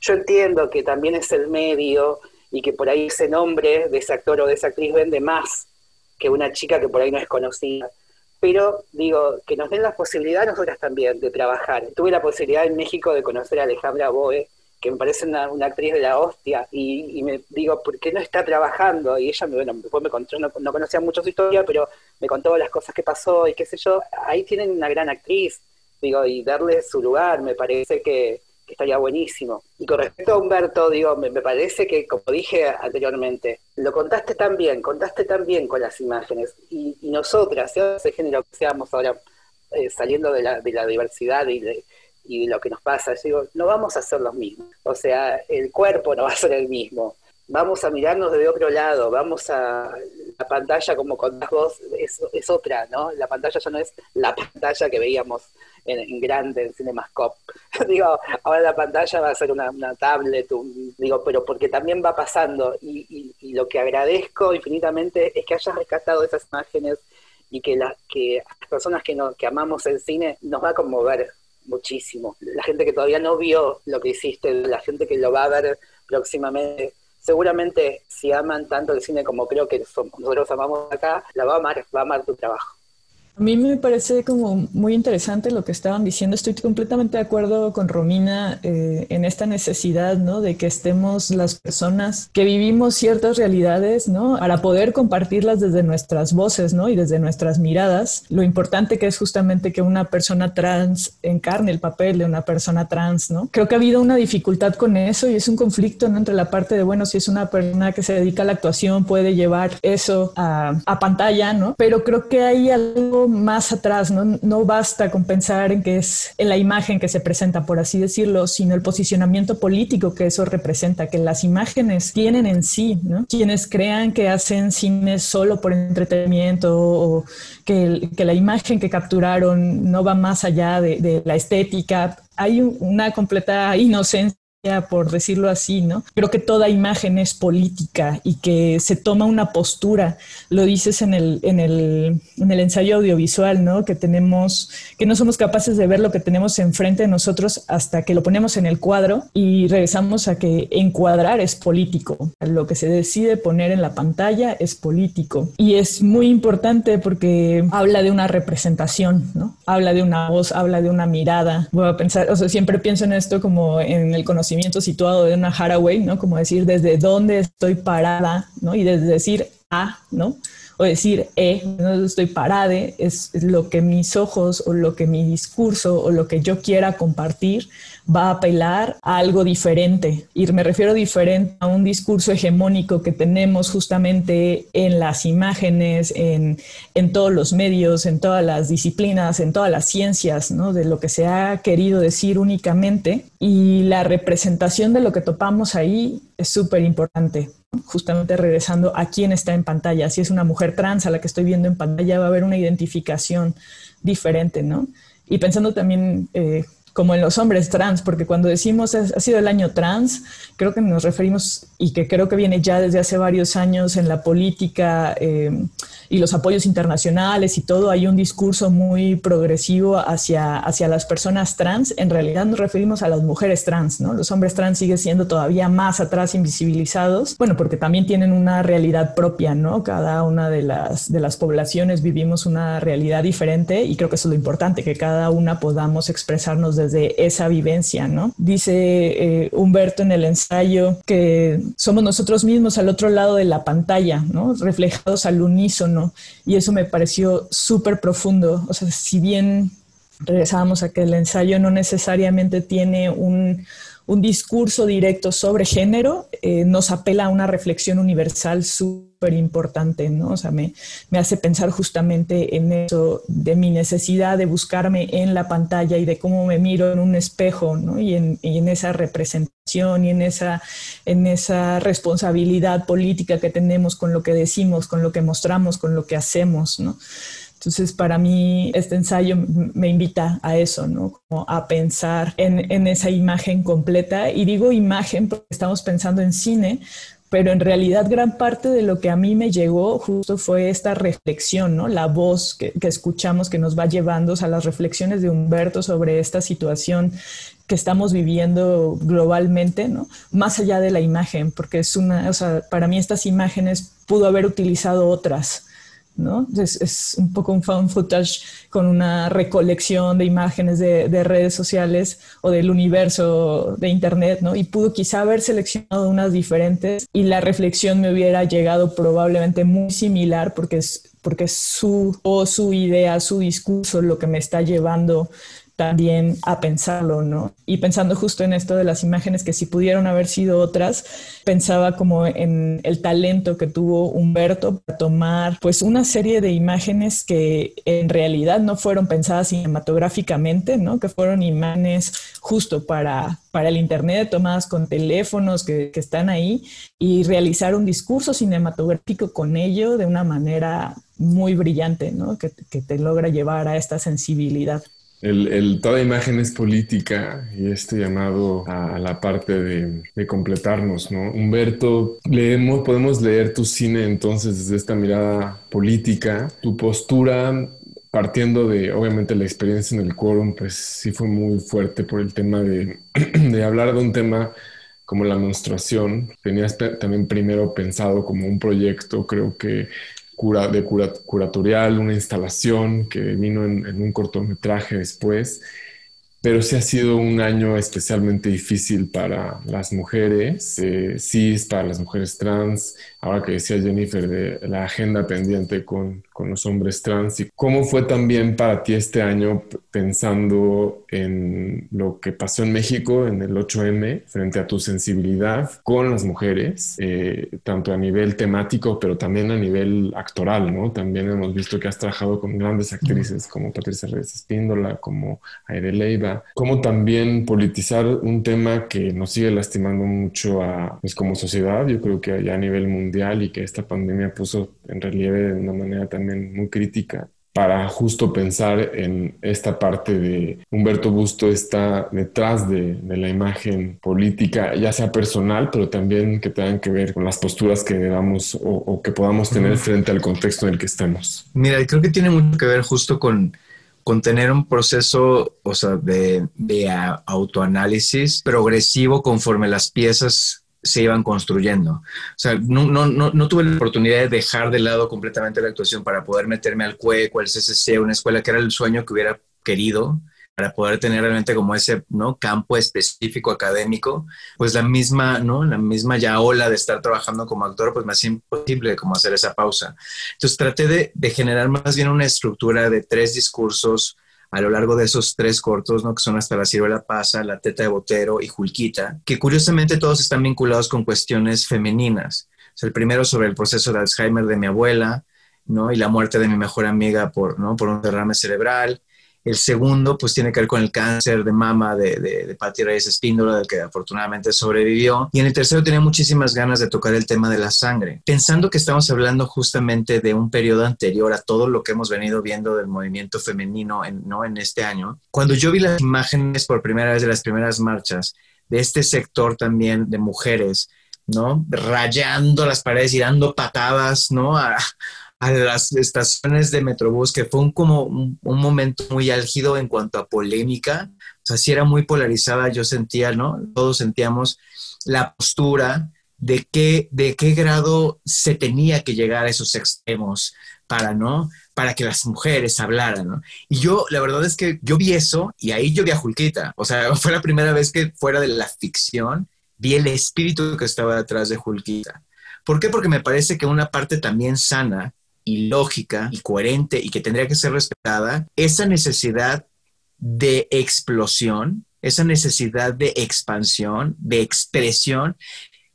Yo entiendo que también es el medio y que por ahí ese nombre de ese actor o de esa actriz vende más que una chica que por ahí no es conocida. Pero digo, que nos den la posibilidad nosotras también de trabajar. Tuve la posibilidad en México de conocer a Alejandra Boe, que me parece una, actriz de la hostia, y, me digo, ¿por qué no está trabajando? Y ella, bueno, después me contó, no, conocía mucho su historia, pero me contó las cosas que pasó y qué sé yo. Ahí tienen una gran actriz, digo, y darle su lugar, me parece que, estaría buenísimo. Y con respecto a Humberto, digo, me, parece que, como dije anteriormente, lo contaste tan bien, contaste tan bien con las imágenes, y, nosotras, ese género que seamos ahora eh, saliendo de la, de la diversidad y de y lo que nos pasa. digo, no vamos a ser los mismos. O sea, el cuerpo no va a ser el mismo. Vamos a mirarnos de otro lado, vamos a la pantalla como contás vos, es, es otra, ¿no? La pantalla ya no es la pantalla que veíamos en, grande en Cinemascope. digo, ahora la pantalla va a ser una, tablet, digo, pero porque también va pasando y, y, lo que agradezco infinitamente es que hayas rescatado esas imágenes y que, la, que las personas que, no, que amamos el cine nos va a conmover muchísimo. La gente que todavía no vio lo que hiciste, la gente que lo va a ver próximamente, seguramente si aman tanto el cine como creo que nosotros amamos acá, la va a amar, va a amar tu trabajo.
A mí me parece como muy interesante lo que estaban diciendo. Estoy completamente de acuerdo con Romina eh, en esta necesidad, ¿no? De que estemos las personas que vivimos ciertas realidades, ¿no? Para poder compartirlas desde nuestras voces, ¿no? Y desde nuestras miradas. Lo importante que es justamente que una persona trans encarne el papel de una persona trans, ¿no? Creo que ha habido una dificultad con eso y es un conflicto, ¿no? Entre la parte de, bueno, si es una persona que se dedica a la actuación, puede llevar eso a, a pantalla, ¿no? Pero creo que hay algo más atrás, ¿no? no basta con pensar en que es en la imagen que se presenta, por así decirlo, sino el posicionamiento político que eso representa, que las imágenes tienen en sí. Quienes crean que hacen cine solo por entretenimiento o que, que la imagen que capturaron no va más allá de la estética, hay una completa inocencia por decirlo así, ¿no? Creo que toda imagen es política y que se toma una postura, lo dices en el, en el, en el ensayo audiovisual, ¿no? Que tenemos, que no somos capaces de ver lo que tenemos enfrente de nosotros hasta que lo ponemos en el cuadro y regresamos a que encuadrar es político. Lo que se decide poner en la pantalla es político. Y es muy importante porque habla de una representación, ¿no? Habla de una voz, habla de una mirada. Voy a pensar, o sea, siempre pienso en esto como en el conocimiento situado de una Haraway, ¿no? Como decir desde dónde estoy parada, ¿no? Y desde decir a, ¿no? O decir e, no estoy parada, es lo que mis ojos o lo que mi discurso o lo que yo quiera compartir va a apelar a algo diferente. Y me refiero diferente a un discurso hegemónico que tenemos justamente en las imágenes, en, en todos los medios, en todas las disciplinas, en todas las ciencias, de lo que se ha querido decir únicamente. Y la representación de lo que topamos ahí es súper importante. Justamente regresando a quién está en pantalla. Si es una mujer trans a la que estoy viendo en pantalla, va a haber una identificación diferente, ¿no? Y pensando también eh, como en los hombres trans, porque cuando decimos ha sido el año trans, creo que nos referimos y que creo que viene ya desde hace varios años en la política eh, y los apoyos internacionales y todo, hay un discurso muy progresivo hacia, hacia las personas trans. En realidad nos referimos a las mujeres trans, ¿no? Los hombres trans siguen siendo todavía más atrás invisibilizados, bueno, porque también tienen una realidad propia, ¿no? Cada una de las, de las poblaciones vivimos una realidad diferente y creo que eso es lo importante, que cada una podamos expresarnos desde de esa vivencia, ¿no? Dice eh, Humberto en el ensayo que somos nosotros mismos al otro lado de la pantalla, ¿no? Reflejados al unísono. Y eso me pareció súper profundo. O sea, si bien regresábamos a que el ensayo no necesariamente tiene un, un discurso directo sobre género, eh, nos apela a una reflexión universal súper importante, ¿no? O sea, me, me, hace pensar justamente en eso, de mi necesidad de buscarme en la pantalla y de cómo me miro en un espejo, ¿no? Y en, y en esa representación y en esa, en esa responsabilidad política que tenemos con lo que decimos, con lo que mostramos, con lo que hacemos, ¿no? Entonces, para mí, este ensayo me invita a eso, ¿no? Como a pensar en, esa imagen completa. Y digo imagen porque estamos pensando en cine, pero en realidad gran parte de lo que a mí me llegó justo fue esta reflexión, ¿no? La voz que, que escuchamos que nos va llevando a las reflexiones de Humberto sobre esta situación que estamos viviendo globalmente, ¿no? Más allá de la imagen, porque es una, o sea, para mí estas imágenes pudo haber utilizado otras, ¿no? Es, un poco un found footage con una recolección de imágenes de, redes sociales o del universo de Internet, ¿no? Y pudo quizá haber seleccionado unas diferentes y la reflexión me hubiera llegado probablemente muy similar porque es, porque es su o su idea, su discurso lo que me está llevando también a pensarlo, ¿no? Y pensando justo en esto de las imágenes que si pudieron haber sido otras, pensaba como en el talento que tuvo Humberto para tomar pues una serie de imágenes que en realidad no fueron pensadas cinematográficamente, ¿no? Que fueron imágenes justo para, para el Internet, tomadas con teléfonos que, que están ahí y realizar un discurso cinematográfico con ello de una manera muy brillante, ¿no? Que, que te logra llevar a esta sensibilidad.
El, toda imagen es política y este llamado a, la parte de, completarnos, ¿no? Humberto, leemos, podemos leer tu cine entonces desde esta mirada política, tu postura partiendo de, obviamente, la experiencia en el quórum, pues sí fue muy fuerte por el tema de hablar de un tema como la menstruación. Tenías también primero pensado como un proyecto, creo que cura, de curatorial, una instalación que vino en, en un cortometraje después pero sí ha sido un año especialmente difícil para las mujeres, eh, cis, para las mujeres trans, ahora que decía Jennifer de la agenda pendiente con, con, los hombres trans, y cómo fue también para ti este año pensando en lo que pasó en México en el 8M frente a tu sensibilidad con las mujeres, eh, tanto a nivel temático, pero también a nivel actoral, ¿no? También hemos visto que has trabajado con grandes actrices como Patricia Reyes Espíndola, como Aire Leiva, como también politizar un tema que nos sigue lastimando mucho a, pues como sociedad, yo creo que allá a nivel mundial y que esta pandemia puso en relieve de una manera también muy crítica para justo pensar en esta parte de Humberto Busto está detrás de, de, la imagen política, ya sea personal, pero también que tengan que ver con las posturas que debamos o, o que podamos tener frente al contexto en el que estamos.
Mira, creo que tiene mucho que ver justo con con tener un proceso, o sea, de, de autoanálisis progresivo conforme las piezas se iban construyendo. O sea, no, no, no, tuve la oportunidad de dejar de lado completamente la actuación para poder meterme al CUEC, al CCC, una escuela que era el sueño que hubiera querido para poder tener realmente como ese ¿no? campo específico académico, pues la misma, ¿no? La misma ya ola de estar trabajando como actor, pues me hacía imposible como hacer esa pausa. Entonces traté de generar más bien una estructura de tres discursos a lo largo de esos tres cortos, ¿no? que son hasta la ciruela pasa, la teta de botero y Julquita, que curiosamente todos están vinculados con cuestiones femeninas. El primero sobre el proceso de Alzheimer de mi abuela, ¿no? y la muerte de mi mejor amiga por, ¿no? por un derrame cerebral. El segundo, pues tiene que ver con el cáncer de mama de, de, de Patti Reyes Espíndola, del que afortunadamente sobrevivió. Y en el tercero tenía muchísimas ganas de tocar el tema de la sangre, pensando que estamos hablando justamente de un periodo anterior a todo lo que hemos venido viendo del movimiento femenino en, ¿no? en este año. Cuando yo vi las imágenes por primera vez de las primeras marchas, de este sector también de mujeres, ¿no? Rayando las paredes y dando patadas, ¿no? A, a las estaciones de Metrobús, que fue un, como un, un, momento muy álgido en cuanto a polémica. O sea, sí era muy polarizada, yo sentía, ¿no? Todos sentíamos la postura de qué, de qué grado se tenía que llegar a esos extremos para, ¿no? Para que las mujeres hablaran, ¿no? Y yo, la verdad es que yo vi eso y ahí yo vi a Julquita. O sea, fue la primera vez que fuera de la ficción vi el espíritu que estaba detrás de Julquita. ¿Por qué? Porque me parece que una parte también sana y lógica y coherente y que tendría que ser respetada, esa necesidad de explosión, esa necesidad de expansión, de expresión,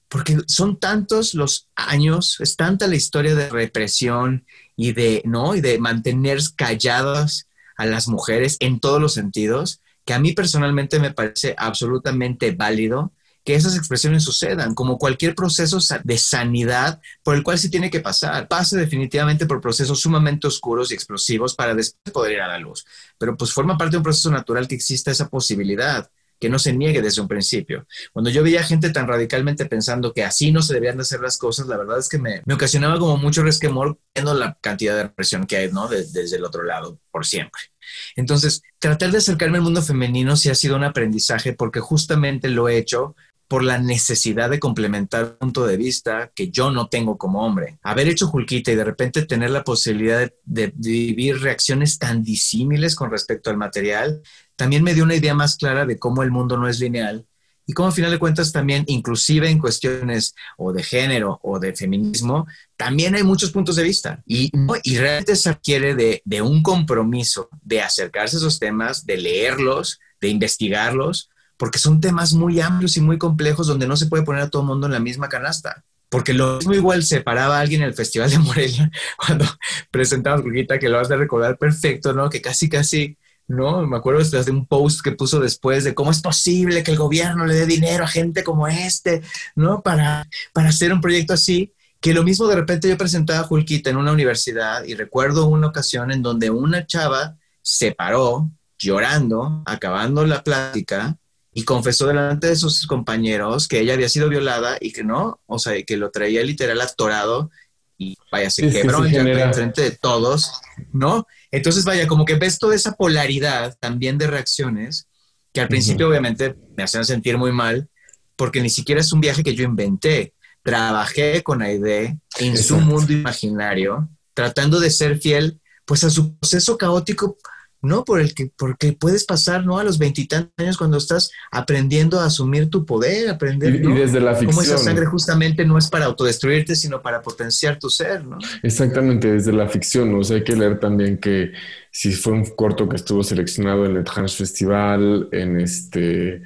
porque son tantos los años, es tanta la historia de represión y de, ¿no? Y de mantener calladas a las mujeres en todos los sentidos, que a mí personalmente me parece absolutamente válido que esas expresiones sucedan, como cualquier proceso de sanidad por el cual se tiene que pasar. Pasa definitivamente por procesos sumamente oscuros y explosivos para después poder ir a la luz. Pero pues forma parte de un proceso natural que exista esa posibilidad que no se niegue desde un principio. Cuando yo veía gente tan radicalmente pensando que así no se debían de hacer las cosas, la verdad es que me, me ocasionaba como mucho resquemor viendo la cantidad de represión que hay, ¿no? De, desde el otro lado, por siempre. Entonces, tratar de acercarme al mundo femenino sí ha sido un aprendizaje porque justamente lo he hecho por la necesidad de complementar un punto de vista que yo no tengo como hombre. Haber hecho Julquita y de repente tener la posibilidad de, vivir reacciones tan disímiles con respecto al material, también me dio una idea más clara de cómo el mundo no es lineal y cómo al final de cuentas también, inclusive en cuestiones o de género o de feminismo, también hay muchos puntos de vista. Y, y realmente se requiere de, de un compromiso de acercarse a esos temas, de leerlos, de investigarlos, porque son temas muy amplios y muy complejos donde no se puede poner a todo el mundo en la misma canasta. Porque lo mismo igual separaba a alguien en el Festival de Morelia cuando presentaba a que lo vas a recordar perfecto, ¿no? Que casi, casi, ¿no? Me acuerdo de un post que puso después de cómo es posible que el gobierno le dé dinero a gente como este, ¿no? Para, para hacer un proyecto así. Que lo mismo de repente yo presentaba a Julquita en una universidad y recuerdo una ocasión en donde una chava se paró llorando, acabando la plática, y confesó delante de sus compañeros que ella había sido violada y que no, o sea, que lo traía literal atorado y vaya, se sí, quebró sí, en frente de todos, ¿no? Entonces, vaya, como que ves toda esa polaridad también de reacciones que al principio uh -huh. obviamente me hacían sentir muy mal, porque ni siquiera es un viaje que yo inventé. Trabajé con Aide en su mundo imaginario, tratando de ser fiel pues a su proceso caótico ¿no? Por el que, porque puedes pasar, ¿no? A los veintitantos años cuando estás aprendiendo a asumir tu poder, aprender,
y, desde la ficción.
Cómo esa sangre justamente no es para autodestruirte, sino para potenciar tu ser, ¿no?
Exactamente, desde la ficción, o sea, hay que leer también que si fue un corto que estuvo seleccionado en el Trans Festival, en este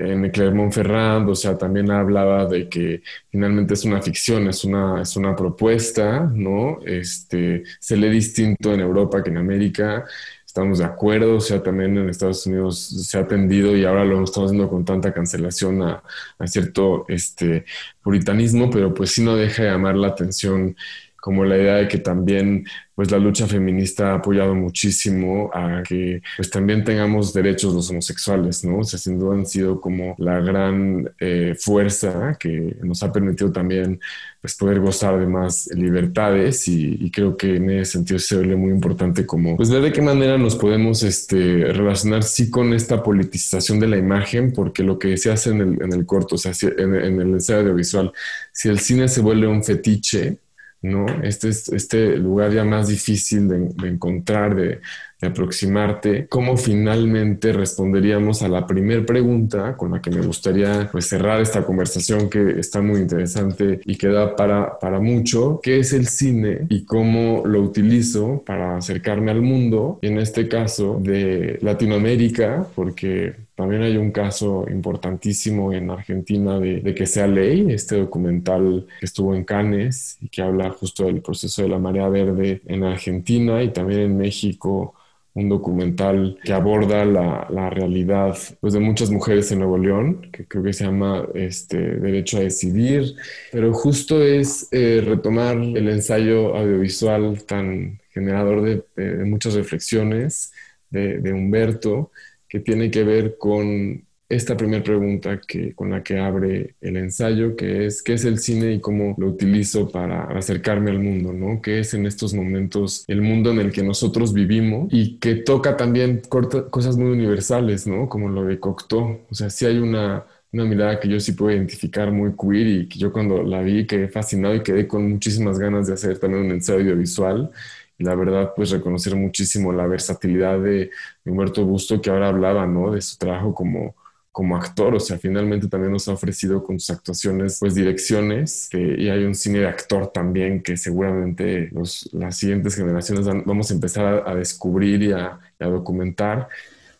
en Clermont-Ferrand, o sea, también hablaba de que finalmente es una ficción, es una, es una propuesta, ¿no? Este, se lee distinto en Europa que en América, estamos de acuerdo, o sea, también en Estados Unidos se ha atendido y ahora lo estamos haciendo con tanta cancelación a, a, cierto este, puritanismo, pero pues sí no deja de llamar la atención como la idea de que también pues la lucha feminista ha apoyado muchísimo a que pues también tengamos derechos los homosexuales, ¿no? O sea, sin duda han sido como la gran eh, fuerza que nos ha permitido también pues poder gozar de más libertades y, creo que en ese sentido se ve muy importante como pues de qué manera nos podemos este, relacionar sí con esta politización de la imagen porque lo que se hace en el, en el corto, o sea, en, en el ensayo audiovisual, si el cine se vuelve un fetiche, ¿no? Este es este lugar ya más difícil de, encontrar, de, aproximarte. ¿Cómo finalmente responderíamos a la primera pregunta con la que me gustaría pues, cerrar esta conversación que está muy interesante y que da para, para mucho? ¿Qué es el cine y cómo lo utilizo para acercarme al mundo? Y en este caso de Latinoamérica, porque también hay un caso importantísimo en Argentina de, que sea ley, este documental que estuvo en Cannes y que habla justo del proceso de la marea verde en Argentina y también en México un documental que aborda la, realidad pues, de muchas mujeres en Nuevo León, que creo que se llama este, Derecho a Decidir, pero justo es eh, retomar el ensayo audiovisual tan generador de, muchas reflexiones de Humberto que tiene que ver con esta primera pregunta que, con la que abre el ensayo, que es ¿qué es el cine y cómo lo utilizo para acercarme al mundo? ¿no? ¿Qué es en estos momentos el mundo en el que nosotros vivimos? Y que toca también cosas muy universales, ¿no? Como lo de Cocteau. O sea, sí hay una, una mirada que yo sí puedo identificar muy queer y que yo cuando la vi quedé fascinado y quedé con muchísimas ganas de hacer también un ensayo audiovisual y la verdad, pues reconocer muchísimo la versatilidad de, Humberto Busto, que ahora hablaba, ¿no? De su trabajo como, como actor, o sea, finalmente también nos ha ofrecido con sus actuaciones, pues direcciones, y hay un cine de actor también que seguramente los, las siguientes generaciones vamos a empezar a, descubrir y a, a, documentar.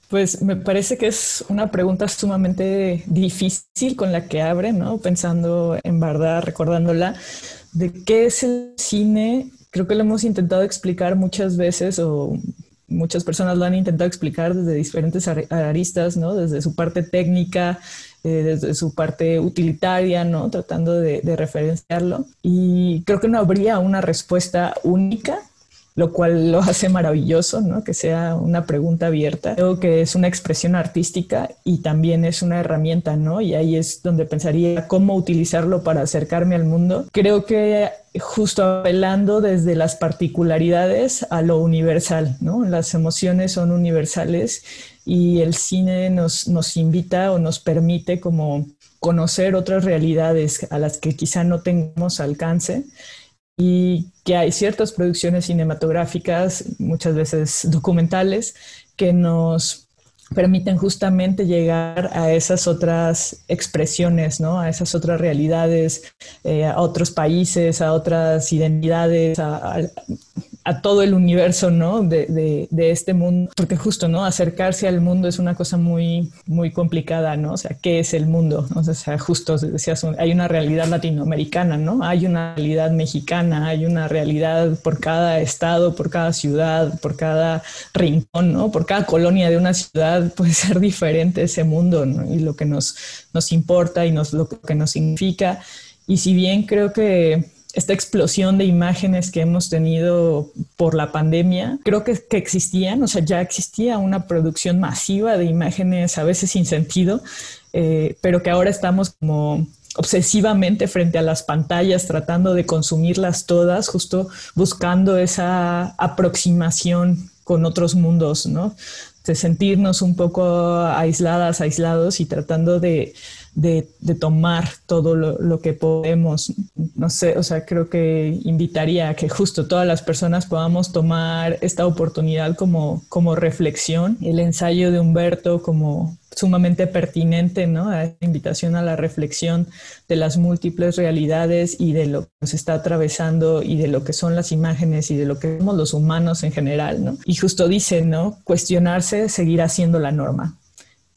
Pues me parece que es una pregunta sumamente difícil con la que abre, ¿no? Pensando en verdad, recordándola, de qué es el cine creo que lo hemos intentado explicar muchas veces o muchas personas lo han intentado explicar desde diferentes aristas, ¿no? Desde su parte técnica, eh, desde su parte utilitaria, ¿no? Tratando de, de referenciarlo. Y creo que no habría una respuesta única lo cual lo hace maravilloso, ¿no? Que sea una pregunta abierta. Creo que es una expresión artística y también es una herramienta, ¿no? Y ahí es donde pensaría cómo utilizarlo para acercarme al mundo. Creo que justo apelando desde las particularidades a lo universal, ¿no? Las emociones son universales y el cine nos, nos invita o nos permite como conocer otras realidades a las que quizá no tengamos alcance y que hay ciertas producciones cinematográficas, muchas veces documentales, que nos permiten justamente llegar a esas otras expresiones, ¿no? A esas otras realidades, eh, a otros países, a otras identidades, a, todo el universo, ¿no? De, de, este mundo, porque justo, ¿no? Acercarse al mundo es una cosa muy, muy complicada, ¿no? O sea, ¿qué es el mundo? O sea, justo decías, hay una realidad latinoamericana, ¿no? Hay una realidad mexicana, hay una realidad por cada estado, por cada ciudad, por cada rincón, ¿no? Por cada colonia de una ciudad puede ser diferente ese mundo. Y lo que nos, nos importa y nos, lo que nos significa. Y si bien creo que esta explosión de imágenes que hemos tenido por la pandemia, creo que, que, existían, o sea, ya existía una producción masiva de imágenes a veces sin sentido, eh, pero que ahora estamos como obsesivamente frente a las pantallas tratando de consumirlas todas, justo buscando esa aproximación con otros mundos, ¿no? sentirnos un poco aisladas, aislados y tratando de, de, tomar todo lo, que podemos. No sé, o sea, creo que invitaría a que justo todas las personas podamos tomar esta oportunidad como, como reflexión. El ensayo de Humberto como sumamente pertinente, ¿no? A invitación a la reflexión de las múltiples realidades y de lo que nos está atravesando y de lo que son las imágenes y de lo que somos los humanos en general, ¿no? Y justo dice, ¿no? Cuestionarse seguirá siendo la norma.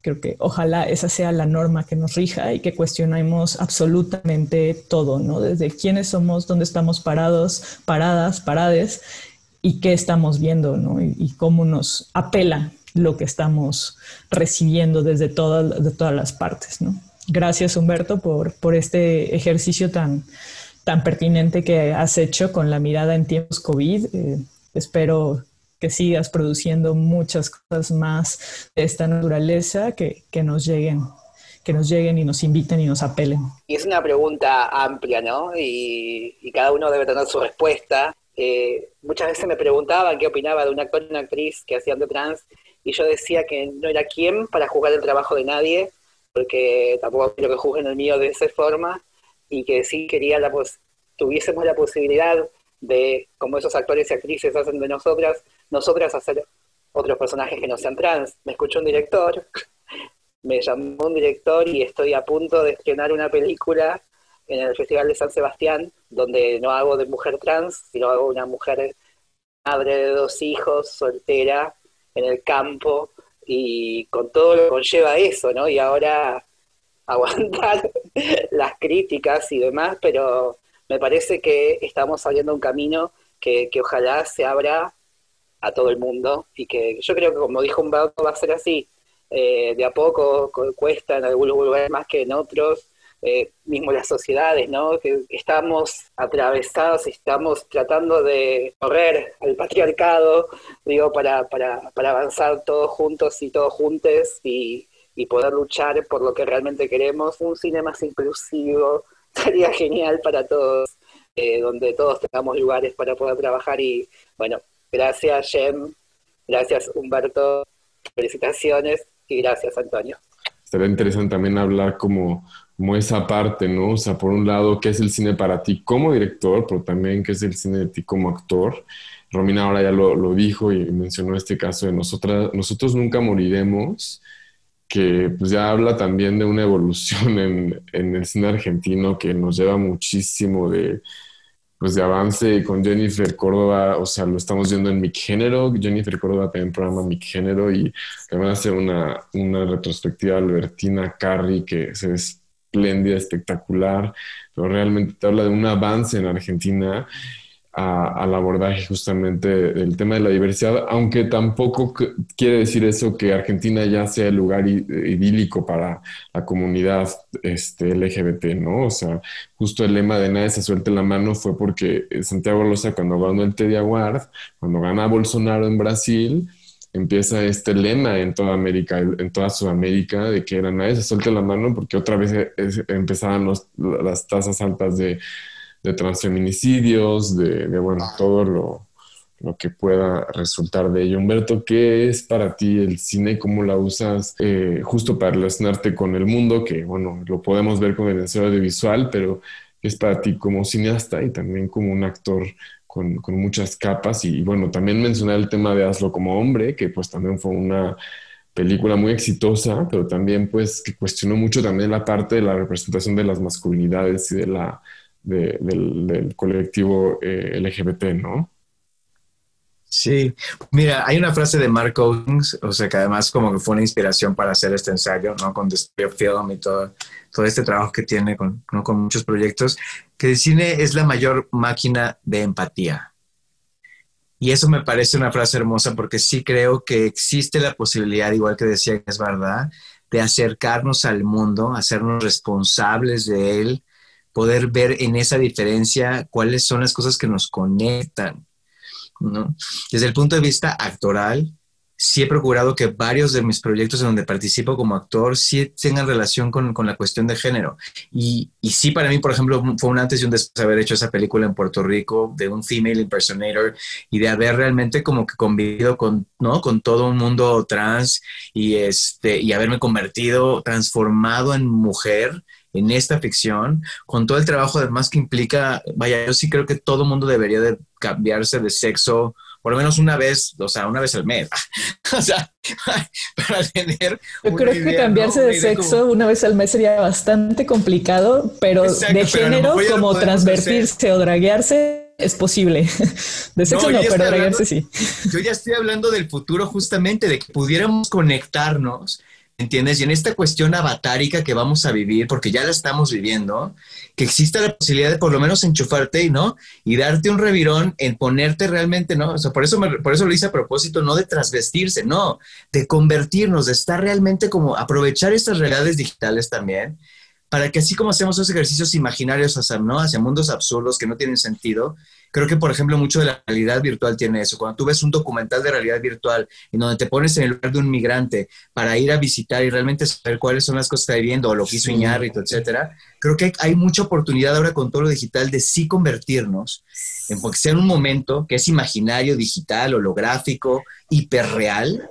Creo que ojalá esa sea la norma que nos rija y que cuestionemos absolutamente todo, ¿no? Desde quiénes somos, dónde estamos parados, paradas, parades y qué estamos viendo, ¿no? Y, cómo nos apela lo que estamos recibiendo desde todas, de todas las partes, ¿no? Gracias, Humberto, por, por este ejercicio tan, tan pertinente que has hecho con la mirada en tiempos COVID. Eh, espero que sigas produciendo muchas cosas más de esta naturaleza que, que nos lleguen que nos lleguen y nos inviten y nos apelen.
Y es una pregunta amplia, ¿no? Y, y cada uno debe tener su respuesta. Eh, muchas veces me preguntaban qué opinaba de un actor y una actriz que hacían de trans, y yo decía que no era quien para juzgar el trabajo de nadie, porque tampoco quiero que juzguen el mío de esa forma, y que sí quería la pues tuviésemos la posibilidad de, como esos actores y actrices hacen de nosotras, nosotras hacer otros personajes que no sean trans. Me escuchó un director, me llamó un director y estoy a punto de estrenar una película en el Festival de San Sebastián, donde no hago de mujer trans, sino hago una mujer madre de dos hijos, soltera, en el campo, y con todo lo que conlleva eso, ¿no? Y ahora aguantar las críticas y demás, pero me parece que estamos abriendo un camino que, que ojalá se abra a todo el mundo y que yo creo que como dijo Humberto va a ser así, eh, de a poco cuesta en algunos lugares más que en otros, eh, mismo las sociedades, ¿no? Que estamos atravesados, estamos tratando de correr al patriarcado, digo, para, para, para avanzar todos juntos y todos juntes y, y poder luchar por lo que realmente queremos, un cine más inclusivo, sería genial para todos, eh, donde todos tengamos lugares para poder trabajar y bueno, Gracias, Jem. Gracias, Humberto. Felicitaciones y gracias, Antonio.
Sería interesante también hablar como, esa parte, ¿no? O sea, por un lado, ¿qué es el cine para ti como director, pero también qué es el cine de ti como actor? Romina ahora ya lo, dijo y mencionó este caso de nosotras, nosotros nunca moriremos, que pues ya habla también de una evolución en el cine argentino que nos lleva muchísimo de, pues de avance con Jennifer Córdoba, o sea, lo estamos viendo en Mic Género, Jennifer Córdoba también programa Mic Género y también hace una, una retrospectiva Albertina Carri que se espléndida, espectacular, pero realmente te habla de un avance en Argentina al abordaje justamente del tema de la diversidad, aunque tampoco quiere decir eso que Argentina ya sea el lugar idílico para la comunidad este, LGBT, ¿no? O sea, justo el lema de nadie se suelte la mano fue porque Santiago Loza cuando ganó el Teddy Award, cuando gana Bolsonaro en Brasil, empieza este lema en toda América, en toda Sudamérica, de que era nadie se suelte la mano porque otra vez empezaban las tasas altas de de transfeminicidios, de, bueno, todo lo, que pueda resultar de ello. Humberto, ¿qué es para ti el cine? ¿Cómo la usas eh, justo para relacionarte con el mundo? Que, bueno, lo podemos ver con el ensayo audiovisual, pero ¿qué es para ti como cineasta y también como un actor con, con, muchas capas? Y, bueno, también mencionar el tema de Hazlo como hombre, que pues también fue una película muy exitosa, pero también pues que cuestionó mucho también la parte de la representación de las masculinidades y de la del, colectivo eh, LGBT, ¿no?
Sí, mira, hay una frase de Mark Owens, o sea, que además como que fue una inspiración para hacer este ensayo, ¿no? Con The Film y todo, todo este trabajo que tiene con, con muchos proyectos, que el cine es la mayor máquina de empatía. Y eso me parece una frase hermosa porque sí creo que existe la posibilidad, igual que decía que es verdad, de acercarnos al mundo, hacernos responsables de él, poder ver en esa diferencia cuáles son las cosas que nos conectan. ¿no? Desde el punto de vista actoral, sí he procurado que varios de mis proyectos en donde participo como actor sí tengan relación con, con la cuestión de género. Y, y, sí, para mí, por ejemplo, fue un antes y un después de haber hecho esa película en Puerto Rico de un female impersonator y de haber realmente como que convivido con, ¿no? con todo un mundo trans y, este, y haberme convertido, transformado en mujer en esta ficción, con todo el trabajo además que implica, vaya, yo sí creo que todo mundo debería de cambiarse de sexo por lo menos una vez, o sea, una vez al mes. o sea, para tener.
Yo creo que cambiarse de sexo una vez al mes sería bastante complicado, pero de género, como transvertirse o draguearse, es posible. De sexo no, pero draguearse sí.
Yo ya estoy hablando del futuro justamente, de que pudiéramos conectarnos ¿entiendes? Y en esta cuestión avatárica que vamos a vivir, porque ya la estamos viviendo, que exista la posibilidad de por lo menos enchufarte, ¿no? Y darte un revirón en ponerte realmente, ¿no? O sea, por eso, por eso lo hice a propósito, no de trasvestirse, no, de convertirnos, de estar realmente como aprovechar estas realidades digitales también, para que así como hacemos esos ejercicios imaginarios hacia, ¿no? hacia mundos absurdos que no tienen sentido, Creo que, por ejemplo, mucho de la realidad virtual tiene eso. Cuando tú ves un documental de realidad virtual en donde te pones en el lugar de un migrante para ir a visitar y realmente saber cuáles son las cosas que está viviendo o lo que hizo Iñárritu, etcétera, creo que hay mucha oportunidad ahora con todo lo digital de sí convertirnos en que sea un momento que es imaginario, digital, holográfico, hiperreal,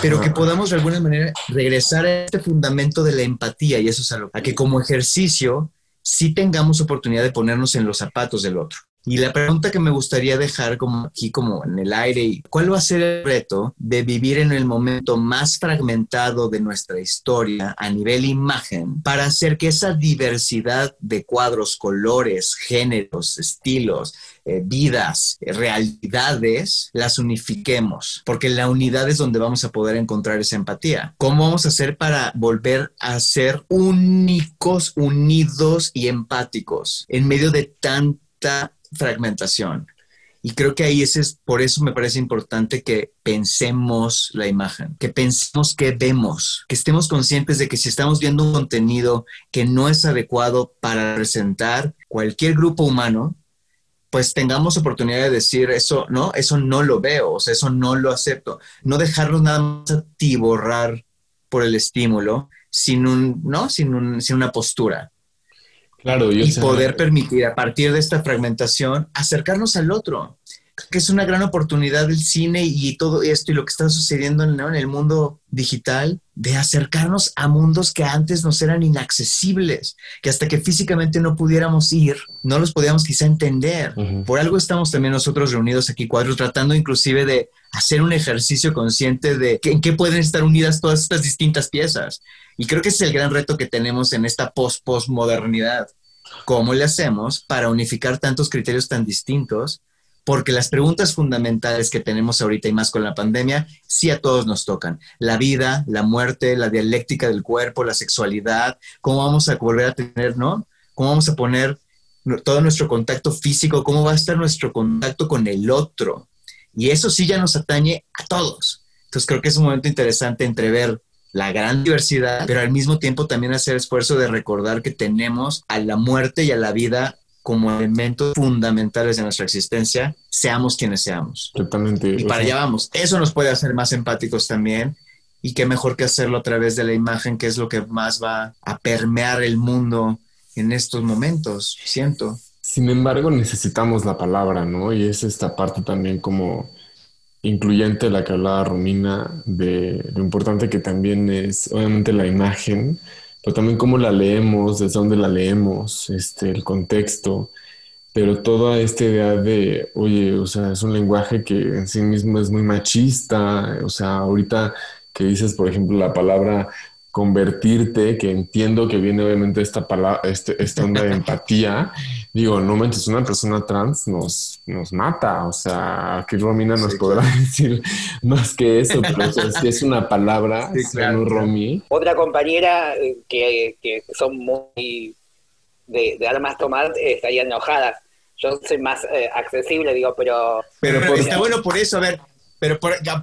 pero que podamos de alguna manera regresar a este fundamento de la empatía y eso es algo, a que como ejercicio sí tengamos oportunidad de ponernos en los zapatos del otro. Y la pregunta que me gustaría dejar como aquí como en el aire, ¿cuál va a ser el reto de vivir en el momento más fragmentado de nuestra historia a nivel imagen para hacer que esa diversidad de cuadros, colores, géneros, estilos, eh, vidas, eh, realidades, las unifiquemos? Porque la unidad es donde vamos a poder encontrar esa empatía. ¿Cómo vamos a hacer para volver a ser únicos, unidos y empáticos en medio de tanta fragmentación. Y creo que ahí ese es, por eso me parece importante que pensemos la imagen, que pensemos que vemos, que estemos conscientes de que si estamos viendo un contenido que no es adecuado para presentar cualquier grupo humano, pues tengamos oportunidad de decir eso, no, eso no lo veo, o sea, eso no lo acepto. No dejarnos nada más atiborrar por el estímulo sin un, ¿no? Sin, un, sin una postura.
Claro,
y poder permitir a partir de esta fragmentación acercarnos al otro, que es una gran oportunidad del cine y todo esto y lo que está sucediendo en, el mundo digital, de acercarnos a mundos que antes nos eran inaccesibles, que hasta que físicamente no pudiéramos ir, no los podíamos quizá entender. Por algo estamos también nosotros reunidos aquí cuatro, tratando inclusive de hacer un ejercicio consciente de en qué pueden estar unidas todas estas distintas piezas. Y creo que es el gran reto que tenemos en esta post-postmodernidad. ¿Cómo le hacemos para unificar tantos criterios tan distintos? Porque las preguntas fundamentales que tenemos ahorita y más con la pandemia, sí a todos nos tocan. La vida, la muerte, la dialéctica del cuerpo, la sexualidad, cómo vamos a volver a tener, ¿no? ¿Cómo vamos a poner todo nuestro contacto físico? ¿Cómo va a estar nuestro contacto con el otro? Y eso sí ya nos atañe a todos. Entonces creo que es un momento interesante entrever la gran diversidad, pero al mismo tiempo también hacer esfuerzo de recordar que tenemos a la muerte y a la vida como elementos fundamentales de nuestra existencia, seamos quienes seamos.
Totalmente.
Y para allá vamos. Eso nos puede hacer más empáticos también. Y qué mejor que hacerlo a través de la imagen, que es lo que más va a permear el mundo en estos momentos, siento.
Sin embargo, necesitamos la palabra, ¿no? Y es esta parte también como incluyente la que hablaba Romina, de lo importante que también es, obviamente, la imagen, pero también cómo la leemos, desde dónde la leemos, este, el contexto, pero toda esta idea de, oye, o sea, es un lenguaje que en sí mismo es muy machista, o sea, ahorita que dices, por ejemplo, la palabra convertirte, que entiendo que viene obviamente esta palabra, este, esta onda de empatía. Digo, no manches, una persona trans nos, nos mata. O sea, aquí Romina nos podrá decir más que eso, pero si es una palabra, sí, Romy.
Otra compañera eh, que, que son muy de, de armas tomar eh, estaría enojada. Yo soy más eh, accesible, digo, pero...
Pero, está bueno por eso, a ver, pero,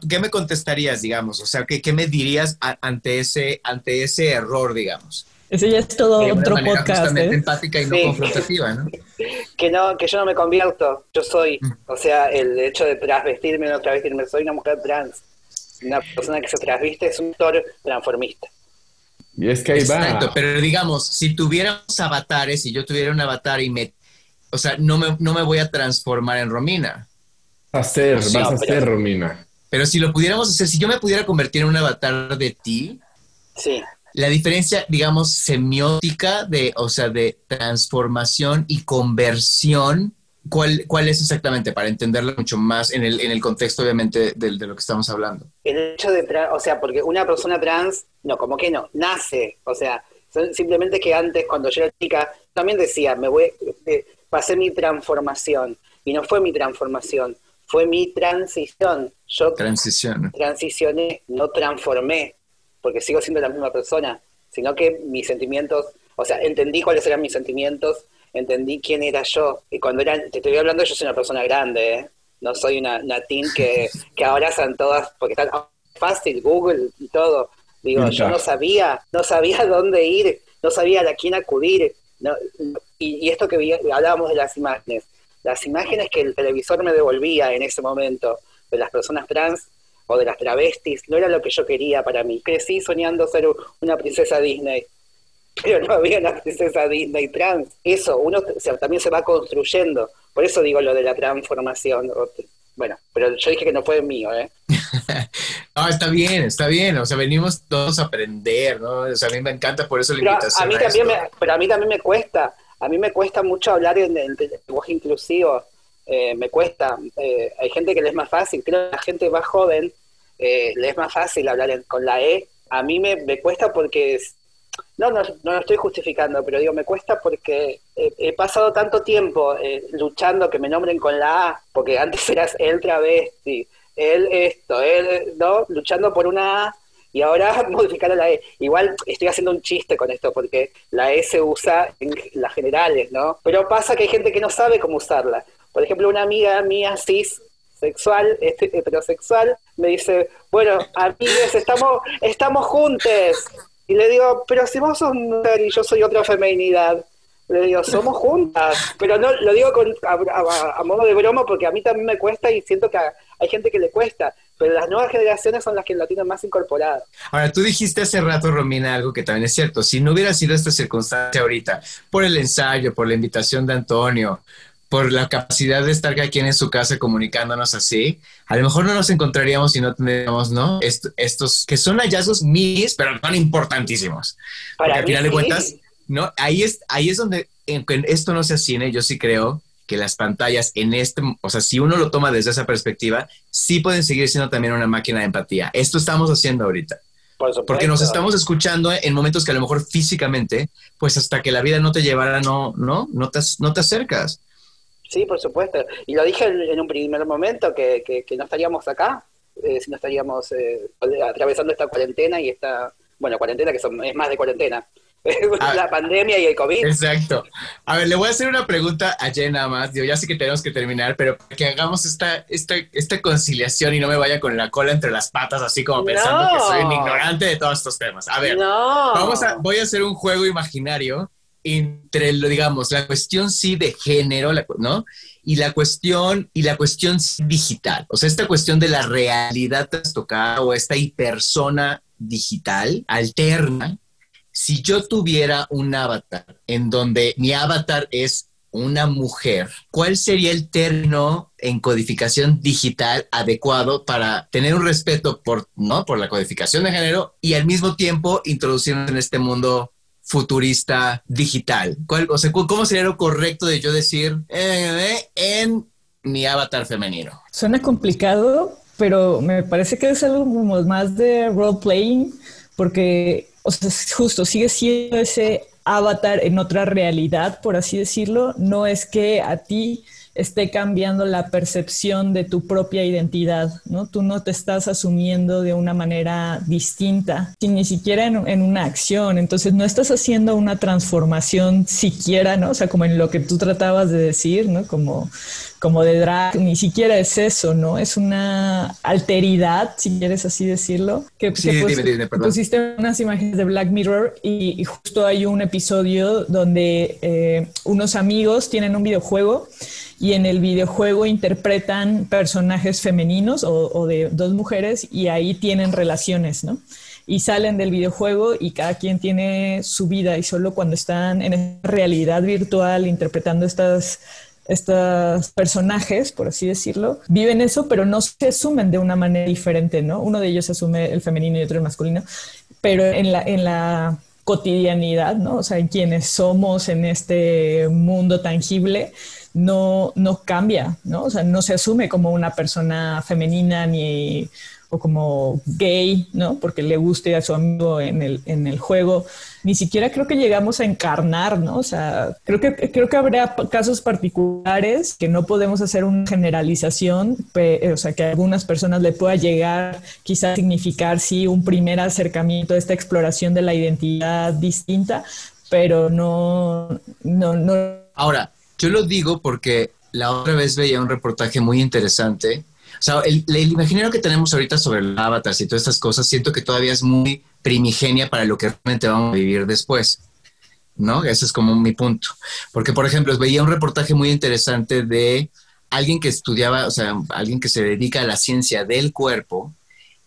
¿qué me contestarías, digamos? O sea, ¿qué, qué me dirías ante, ese, ante ese error, digamos?
Ese ya es todo otro podcast. ¿eh?
empática y no confrontativa, ¿no?
que no, que yo no me convierto, yo soy. Mm. O sea, el hecho de transvestirme o no transvestirme, soy una mujer trans. Una persona que se transviste es un actor transformista.
Y es que ahí
Exacto,
va.
pero digamos, si tuviéramos avatares, si yo tuviera un avatar y me, o sea, no me, no me voy a transformar en Romina.
Vas a ser, vas a
pero-
ser, Romina.
Pero si lo pudiéramos hacer, si yo me pudiera convertir en un avatar de ti,
Sí.
La diferencia, digamos, semiótica de, o sea, de transformación y conversión, ¿cuál, cuál es exactamente? Para entenderlo mucho más en el, en el contexto, obviamente, de, de lo que estamos hablando.
El hecho de, o sea, porque una persona trans, no, como que no, nace, o sea, son- simplemente que antes, cuando yo era chica, también decía, me voy, eh, pasé mi transformación, y no fue mi transformación, fue mi transición. Yo
Transición.
transicioné, no transformé, porque sigo siendo la misma persona, sino que mis sentimientos, o sea, entendí cuáles eran mis sentimientos, entendí quién era yo. Y cuando era, te estoy hablando, yo soy una persona grande, ¿eh? no soy una, una teen que, que están todas, porque están fácil, Google y todo. Digo, yo no sabía, no sabía dónde ir, no sabía a quién acudir. no- y, y esto que vi- hablábamos de las imágenes, las imágenes que el televisor me devolvía en ese momento de las personas trans o de las travestis, no era lo que yo quería para mí. Crecí soñando ser una princesa Disney, pero no había una princesa Disney trans. Eso, uno se- también se va construyendo. Por eso digo lo de la transformación. O- Bueno, pero yo dije que no fue mío, ¿eh?
No, está bien, está bien. O sea, venimos todos a aprender, ¿no? O sea, a mí me encanta por eso la
Pero
invitación.
a mí
a
también
esto.
me, pero a mí también me cuesta. A mí me cuesta mucho hablar en el lenguaje inclusivo. Eh, me cuesta. Eh, hay gente que le es más fácil. Creo que la gente más joven eh, le es más fácil hablar con la E. A mí me, me cuesta porque es- no, no, no lo estoy justificando, pero digo, me cuesta porque he, he pasado tanto tiempo eh, luchando que me nombren con la A, porque antes eras el travesti, él esto, él, ¿no? Luchando por una A y ahora modificar a la E. Igual estoy haciendo un chiste con esto porque la E se usa en las generales, ¿no? Pero pasa que hay gente que no sabe cómo usarla. Por ejemplo, una amiga mía cis sexual, este, heterosexual, me dice, bueno, amigues, estamos, estamos juntes. Y le digo, pero si vos sos mujer y yo soy otra feminidad. Le digo, somos juntas. Pero no lo digo con, a, a- a modo de broma porque a mí también me cuesta y siento que a- hay gente que le cuesta. Pero las nuevas generaciones son las que lo tienen más incorporado.
Ahora, tú dijiste hace rato, Romina, algo que también es cierto. Si no hubiera sido esta circunstancia ahorita, por el ensayo, por la invitación de Antonio, por la capacidad de estar cada quien en su casa comunicándonos así, a lo mejor no nos encontraríamos si no tendríamos, ¿no? Est- estos que son hallazgos mis, pero tan importantísimos. Porque
Para
al
mí
final de cuentas, ¿no? Ahí es, ahí es donde, en que esto no sea cine, yo sí creo que las pantallas en este, o sea, si uno lo toma desde esa perspectiva, sí pueden seguir siendo también una máquina de empatía. Esto estamos haciendo ahorita.
Por.
Porque nos estamos escuchando en momentos que a lo mejor físicamente, pues hasta que la vida no te llevara, no, no, no te, no te acercas.
Sí, por supuesto. Y lo dije en, un primer momento, que, que- que no estaríamos acá, eh, si no estaríamos eh, atravesando esta cuarentena y esta, bueno, cuarentena que son, es más de cuarentena.
Ah.
la pandemia y el COVID.
Exacto. A ver, le voy a hacer una pregunta a Jen nada más. Digo, ya sé que tenemos que terminar, pero que hagamos esta, esta, esta conciliación y no me vaya con la cola entre las patas, así como pensando
No.
que soy un ignorante de todos estos temas. A ver,
no.
vamos a, voy a hacer un juego imaginario entre, lo digamos, la cuestión sí de género, ¿no? Y la cuestión, y la cuestión digital. O sea, esta cuestión de la realidad trastocada o esta hipersona digital alterna. Si yo tuviera un avatar en donde mi avatar es una mujer, ¿cuál sería el término en codificación digital adecuado para tener un respeto por, ¿no? por la codificación de género y al mismo tiempo introducirnos en este mundo futurista digital? ¿Cuál, o sea, cu- ¿Cómo sería lo correcto de yo decir eh, en mi avatar femenino?
Suena complicado, pero me parece que es algo como más de role playing, porque, o sea, justo sigue siendo ese avatar en otra realidad, por así decirlo. No es que a ti esté cambiando la percepción de tu propia identidad, ¿no? Tú no te estás asumiendo de una manera distinta, ni siquiera en, en una acción. Entonces no estás haciendo una transformación siquiera, ¿no? O sea, como en lo que tú tratabas de decir, ¿no? Como, como de drag, ni siquiera es eso, ¿no? Es una alteridad, si quieres así decirlo. Que,
Sí,
que
dime,
pus-
dime,
pusiste unas imágenes de Black Mirror y, y justo hay un episodio donde eh, unos amigos tienen un videojuego y en el videojuego interpretan personajes femeninos o, de dos mujeres y ahí tienen relaciones, ¿no? Y salen del videojuego y cada quien tiene su vida y solo cuando están en realidad virtual interpretando estas estos personajes, por así decirlo, viven eso, pero no se asumen de una manera diferente, ¿no? Uno de ellos asume el femenino y otro el masculino, pero en la, en la cotidianidad, ¿no? O sea, en quienes somos en este mundo tangible, no, no cambia, ¿no? O sea, no se asume como una persona femenina ni o como gay, ¿no? Porque le guste a su amigo en el, en el juego. Ni siquiera creo que llegamos a encarnar, ¿no? O sea, creo que, creo que habrá casos particulares que no podemos hacer una generalización, o sea, que a algunas personas le pueda llegar quizás significar, sí, un primer acercamiento a esta exploración de la identidad distinta, pero no, no, no.
Ahora, yo lo digo porque la otra vez veía un reportaje muy interesante o sea, el, imaginario que tenemos ahorita sobre el avatar y todas estas cosas, siento que todavía es muy primigenia para lo que realmente vamos a vivir después. ¿No? Ese es como mi punto. Porque, por ejemplo, veía un reportaje muy interesante de alguien que estudiaba, o sea, alguien que se dedica a la ciencia del cuerpo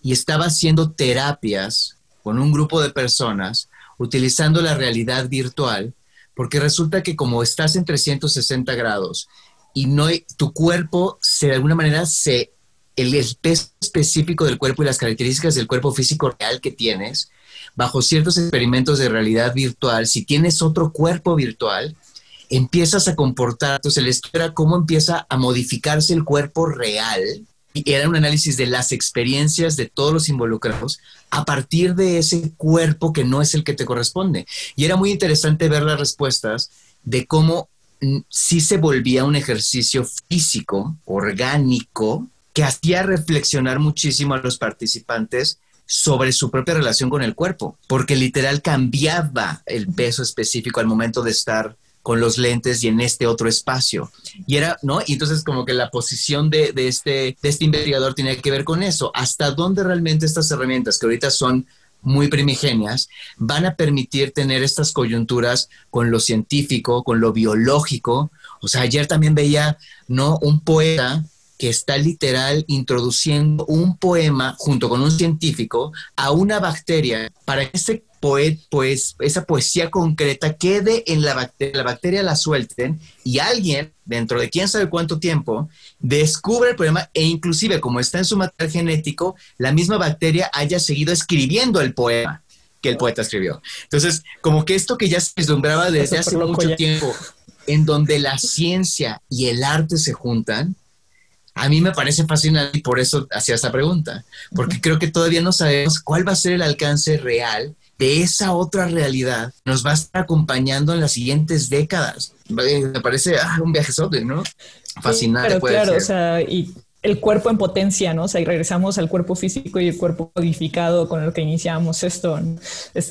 y estaba haciendo terapias con un grupo de personas utilizando la realidad virtual, porque resulta que como estás en 360 grados y no tu cuerpo se de alguna manera se el peso específico del cuerpo y las características del cuerpo físico real que tienes, bajo ciertos experimentos de realidad virtual, si tienes otro cuerpo virtual, empiezas a comportar, entonces el estudio era cómo empieza a modificarse el cuerpo real, y era un análisis de las experiencias de todos los involucrados a partir de ese cuerpo que no es el que te corresponde. Y era muy interesante ver las respuestas de cómo mm, sí se volvía un ejercicio físico, orgánico, que hacía reflexionar muchísimo a los participantes sobre su propia relación con el cuerpo, porque literal cambiaba el peso específico al momento de estar con los lentes y en este otro espacio. Y era, ¿no? Y entonces como que la posición de, este, de este investigador tenía que ver con eso, hasta dónde realmente estas herramientas, que ahorita son muy primigenias, van a permitir tener estas coyunturas con lo científico, con lo biológico. O sea, ayer también veía, ¿no? Un poeta que está literal introduciendo un poema junto con un científico a una bacteria para que ese poet, pues, esa poesía concreta quede en la bacteria, la bacteria la suelten y alguien, dentro de quién sabe cuánto tiempo, descubre el poema e inclusive como está en su material genético, la misma bacteria haya seguido escribiendo el poema que el poeta escribió. Entonces, como que esto que ya se vislumbraba desde hace mucho tiempo, en donde la ciencia y el arte se juntan, a mí me parece fascinante y por eso hacía esa pregunta, porque creo que todavía no sabemos cuál va a ser el alcance real de esa otra realidad. Nos va a estar acompañando en las siguientes décadas. Me parece ah, un viajezote, ¿no? Fascinante.
pero claro, o sea, y el cuerpo en potencia, ¿no? O sea, y regresamos al cuerpo físico y el cuerpo codificado con el que iniciamos esto.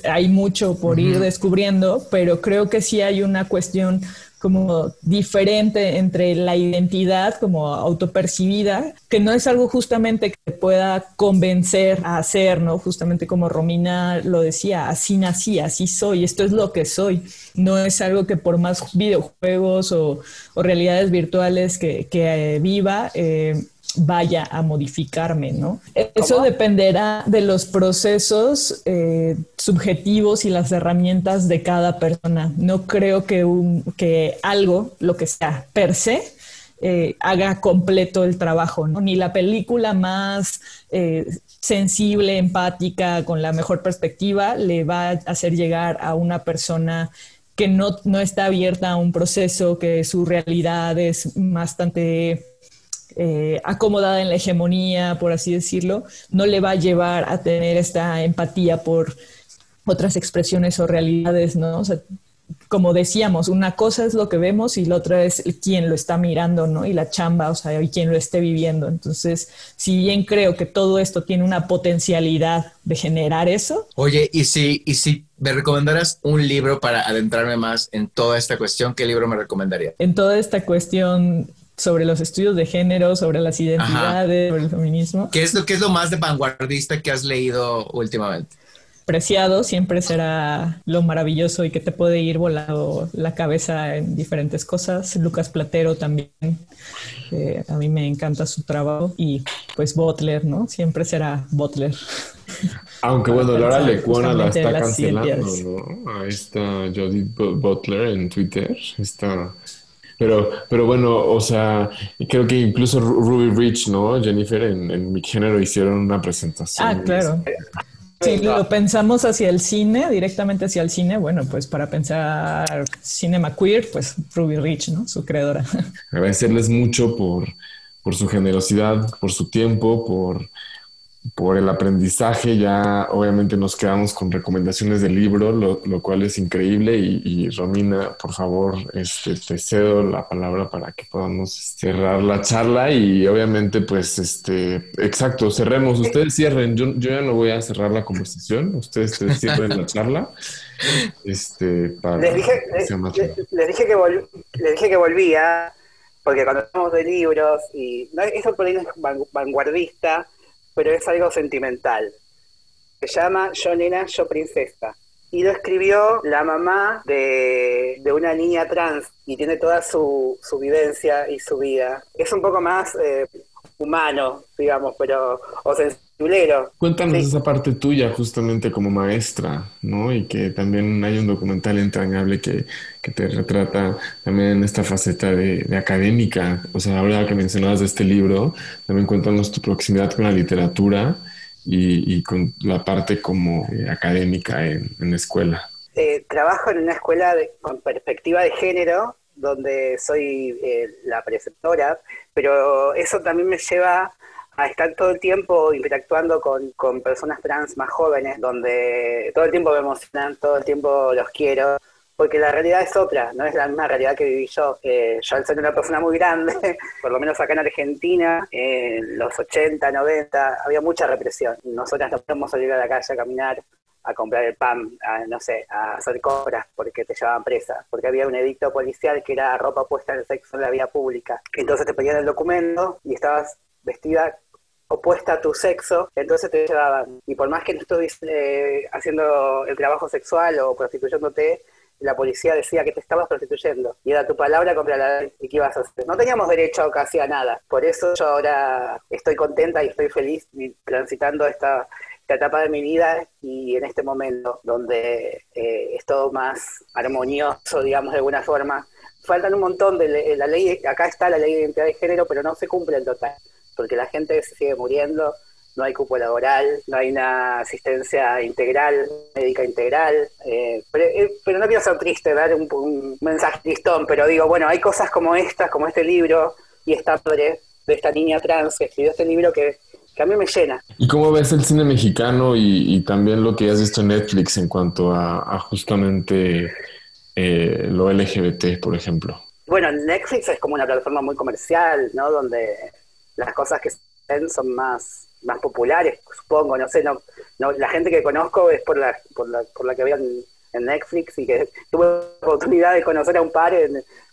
hay mucho por ir descubriendo, pero creo que sí hay una cuestión como diferente entre la identidad como autopercibida, que no es algo justamente que pueda convencer a hacer, ¿no? Justamente como Romina lo decía, así nací, así soy, esto es lo que soy. No es algo que por más videojuegos o, realidades virtuales que, que eh, viva, eh, vaya a modificarme, ¿no? Eso dependerá de los procesos eh, subjetivos y las herramientas de cada persona. No creo que, un, que algo, lo que sea per se, eh, haga completo el trabajo, ¿no? Ni la película más eh, sensible, empática, con la mejor perspectiva, le va a hacer llegar a una persona que no, no está abierta a un proceso, que su realidad es bastante eh, acomodada en la hegemonía, por así decirlo, no le va a llevar a tener esta empatía por otras expresiones o realidades, ¿no? O sea, como decíamos, una cosa es lo que vemos y la otra es quien lo está mirando, ¿no? Y la chamba, o sea, y quien lo esté viviendo. Entonces, si bien creo que todo esto tiene una potencialidad de generar eso.
Oye, y si, y si me recomendaras un libro para adentrarme más en toda esta cuestión, ¿qué libro me recomendaría?
En toda esta cuestión sobre los estudios de género, sobre las identidades, sobre el feminismo.
¿Qué es, lo, ¿Qué es lo más de vanguardista que has leído últimamente?
preciado siempre será lo maravilloso y que te puede ir volando la cabeza en diferentes cosas. Lucas Platero también, a mí me encanta su trabajo y pues Butler, ¿no? Siempre será Butler.
Aunque bueno, Laura Lecuona la está cancelando, ¿no? Ahí está Jodie Butler en Twitter, está... Pero, pero bueno, o sea, creo que incluso Ruby Rich, ¿no? Jennifer en, mi género hicieron una presentación.
Ah, claro. Si lo pensamos hacia el cine, directamente hacia el cine, bueno, pues para pensar cinema queer, pues Ruby Rich, ¿no? Su creadora.
Agradecerles mucho por, por su generosidad, por su tiempo, por por el aprendizaje. Ya obviamente nos quedamos con recomendaciones del libro, lo, cual es increíble. Y, Romina, por favor, este, te cedo la palabra para que podamos cerrar la charla. Y obviamente, pues, este, exacto, cerremos. Ustedes cierren. Yo, yo ya no voy a cerrar la conversación. Ustedes cierren la charla. Este,
para les, dije, les, dije que dije que volvía, porque cuando hablamos de libros, y no, eso por ahí es vanguardista, pero es algo sentimental. Se llama Yo Nena, Yo Princesa. Y lo escribió la mamá de, una niña trans y tiene toda su, su, vivencia y su vida. Es un poco más eh, humano, digamos, pero o
Cuéntanos esa parte tuya justamente como maestra, ¿no? Y que también hay un documental entrañable que, que te retrata también esta faceta de, académica. O sea, ahora que mencionabas de este libro, también cuéntanos tu proximidad con la literatura y, y con la parte como eh, académica en, en la escuela.
Eh, trabajo en una escuela con perspectiva de género donde soy eh, la preceptora, pero eso también me lleva a estar todo el tiempo interactuando con, personas trans más jóvenes, donde todo el tiempo me emocionan, todo el tiempo los quiero, porque la realidad es otra, no es la misma realidad que viví yo. Eh, yo al ser una persona muy grande, por lo menos acá en Argentina, en los 80, 90, había mucha represión. Nosotras no podemos salir a la calle a caminar a comprar el pan, a, no sé, a hacer compras porque te llevaban presa, porque había un edicto policial que era ropa puesta en sexo en la vía pública. Entonces te pedían el documento y estabas vestida opuesta a tu sexo, entonces te llevaban. Y por más que no estuvieses eh, haciendo el trabajo sexual o prostituyéndote, la policía decía que te estabas prostituyendo y era tu palabra contra la y qué ibas a hacer. No teníamos derecho casi a nada. Por eso yo ahora estoy contenta y estoy feliz transitando esta etapa de mi vida y en este momento donde eh, es todo más armonioso, digamos, de alguna forma. Faltan un montón de la ley, acá está la ley de identidad de género, pero no se cumple en total, porque la gente se sigue muriendo, no hay cupo laboral, no hay una asistencia integral, médica integral. Eh, eh, pero, no quiero ser triste, dar un, mensaje listón, pero digo, bueno, hay cosas como estas, como este libro y esta padre de esta niña trans que escribió este libro que que a mí me llena.
¿Y cómo ves el cine mexicano y, también lo que has visto en Netflix en cuanto a, justamente eh, lo LGBT, por ejemplo?
Bueno, Netflix es como una plataforma muy comercial, ¿no? Donde las cosas que se ven son más, más populares, supongo, no sé, no, no, la gente que conozco es por la, por la, por la que habían en Netflix y que tuve la oportunidad de conocer a un par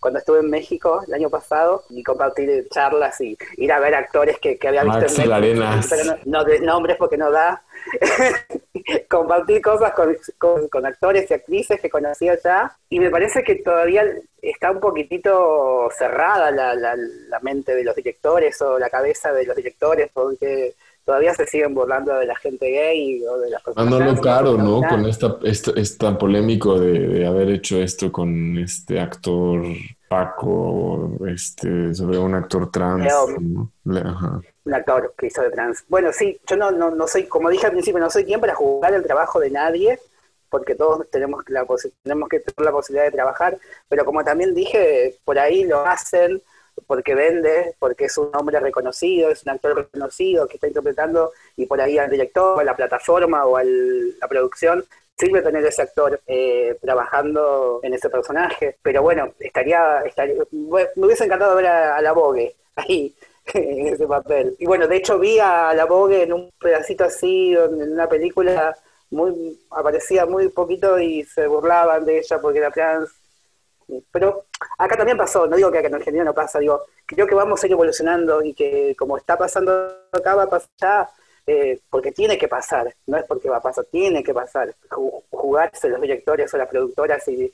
cuando estuve en México el año pasado y compartir charlas y ir a ver actores que, había visto en Netflix, pero no, de nombres porque no da. compartir cosas con, actores y actrices que conocía ya y me parece que todavía está un poquitito cerrada la, la, la mente de los directores o la cabeza de los directores porque todavía se siguen burlando de la gente gay o de las personas.
Dándolo caro, ¿no? Con esta, es tan polémico de, haber hecho esto con este actor Paco, este, sobre un actor trans.
Un actor que hizo de trans. Bueno, sí, yo no, no, no soy, como dije al principio, no soy quien para juzgar el trabajo de nadie, porque todos tenemos, la tenemos que tener la posibilidad de trabajar, pero como también dije, por ahí lo hacen porque vende, porque es un hombre reconocido, es un actor reconocido que está interpretando y por ahí al director, a la plataforma o a la producción sirve tener ese actor eh, trabajando en ese personaje. Pero bueno, estaría, estaría me hubiese encantado ver a, la Vogue ahí en ese papel. Y bueno, de hecho vi a la Vogue en un pedacito así, en una película muy aparecía muy poquito y se burlaban de ella porque era trans pero acá también pasó, no digo que acá en Argentina no pasa, digo, creo que vamos a ir evolucionando y que como está pasando acá, va a pasar eh, porque tiene que pasar, no es porque va a pasar, tiene que pasar, jugarse los directores o las productoras y,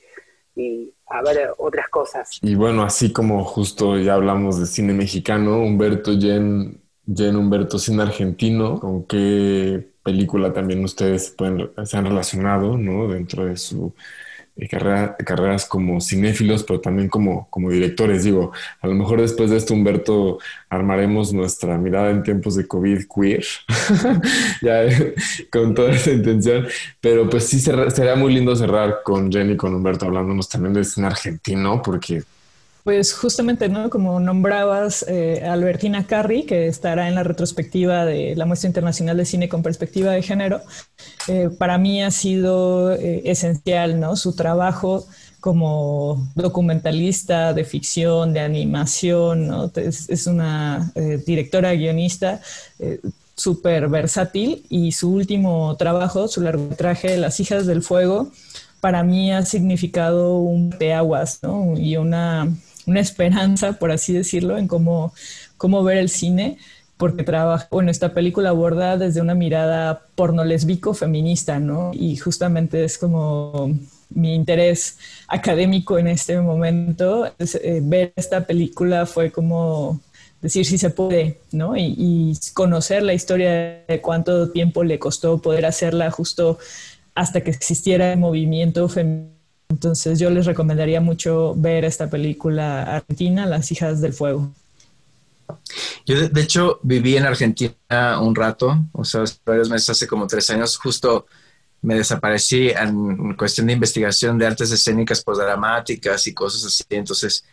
y a ver otras cosas.
Y bueno, así como justo ya hablamos de cine mexicano, Humberto Jen, Jen Humberto cine argentino, ¿con qué película también ustedes pueden, se han relacionado, ¿no? Dentro de su carreras como cinéfilos, pero también como, como directores. Digo, a lo mejor después de esto, Humberto, armaremos nuestra mirada en tiempos de COVID queer, ya con toda esa intención, pero pues sí sería muy lindo cerrar con Jenny con Humberto hablándonos también de cine argentino, porque
pues justamente, ¿no? Como nombrabas eh, Albertina Carri, que estará en la retrospectiva de la Muestra Internacional de Cine con Perspectiva de Género, eh, para mí ha sido eh, esencial, ¿no? Su trabajo como documentalista de ficción, de animación, ¿no? es, una directora guionista súper versátil y su último trabajo, su largometraje Las hijas del fuego, para mí ha significado un aguas, ¿no? Y una una esperanza, por así decirlo, en cómo, cómo ver el cine, porque trabaja, bueno, esta película aborda desde una mirada pornolesbico feminista, ¿no? Y justamente es como mi interés académico en este momento. Eh, ver esta película fue como decir si se puede, ¿no? Y, y, conocer la historia de cuánto tiempo le costó poder hacerla justo hasta que existiera el movimiento feminista entonces yo les recomendaría mucho ver esta película argentina, Las hijas del fuego.
Yo de, hecho viví en Argentina un rato, o sea, varios meses, hace como tres años, justo me desaparecí en cuestión de investigación de artes escénicas dramáticas y cosas así. Entonces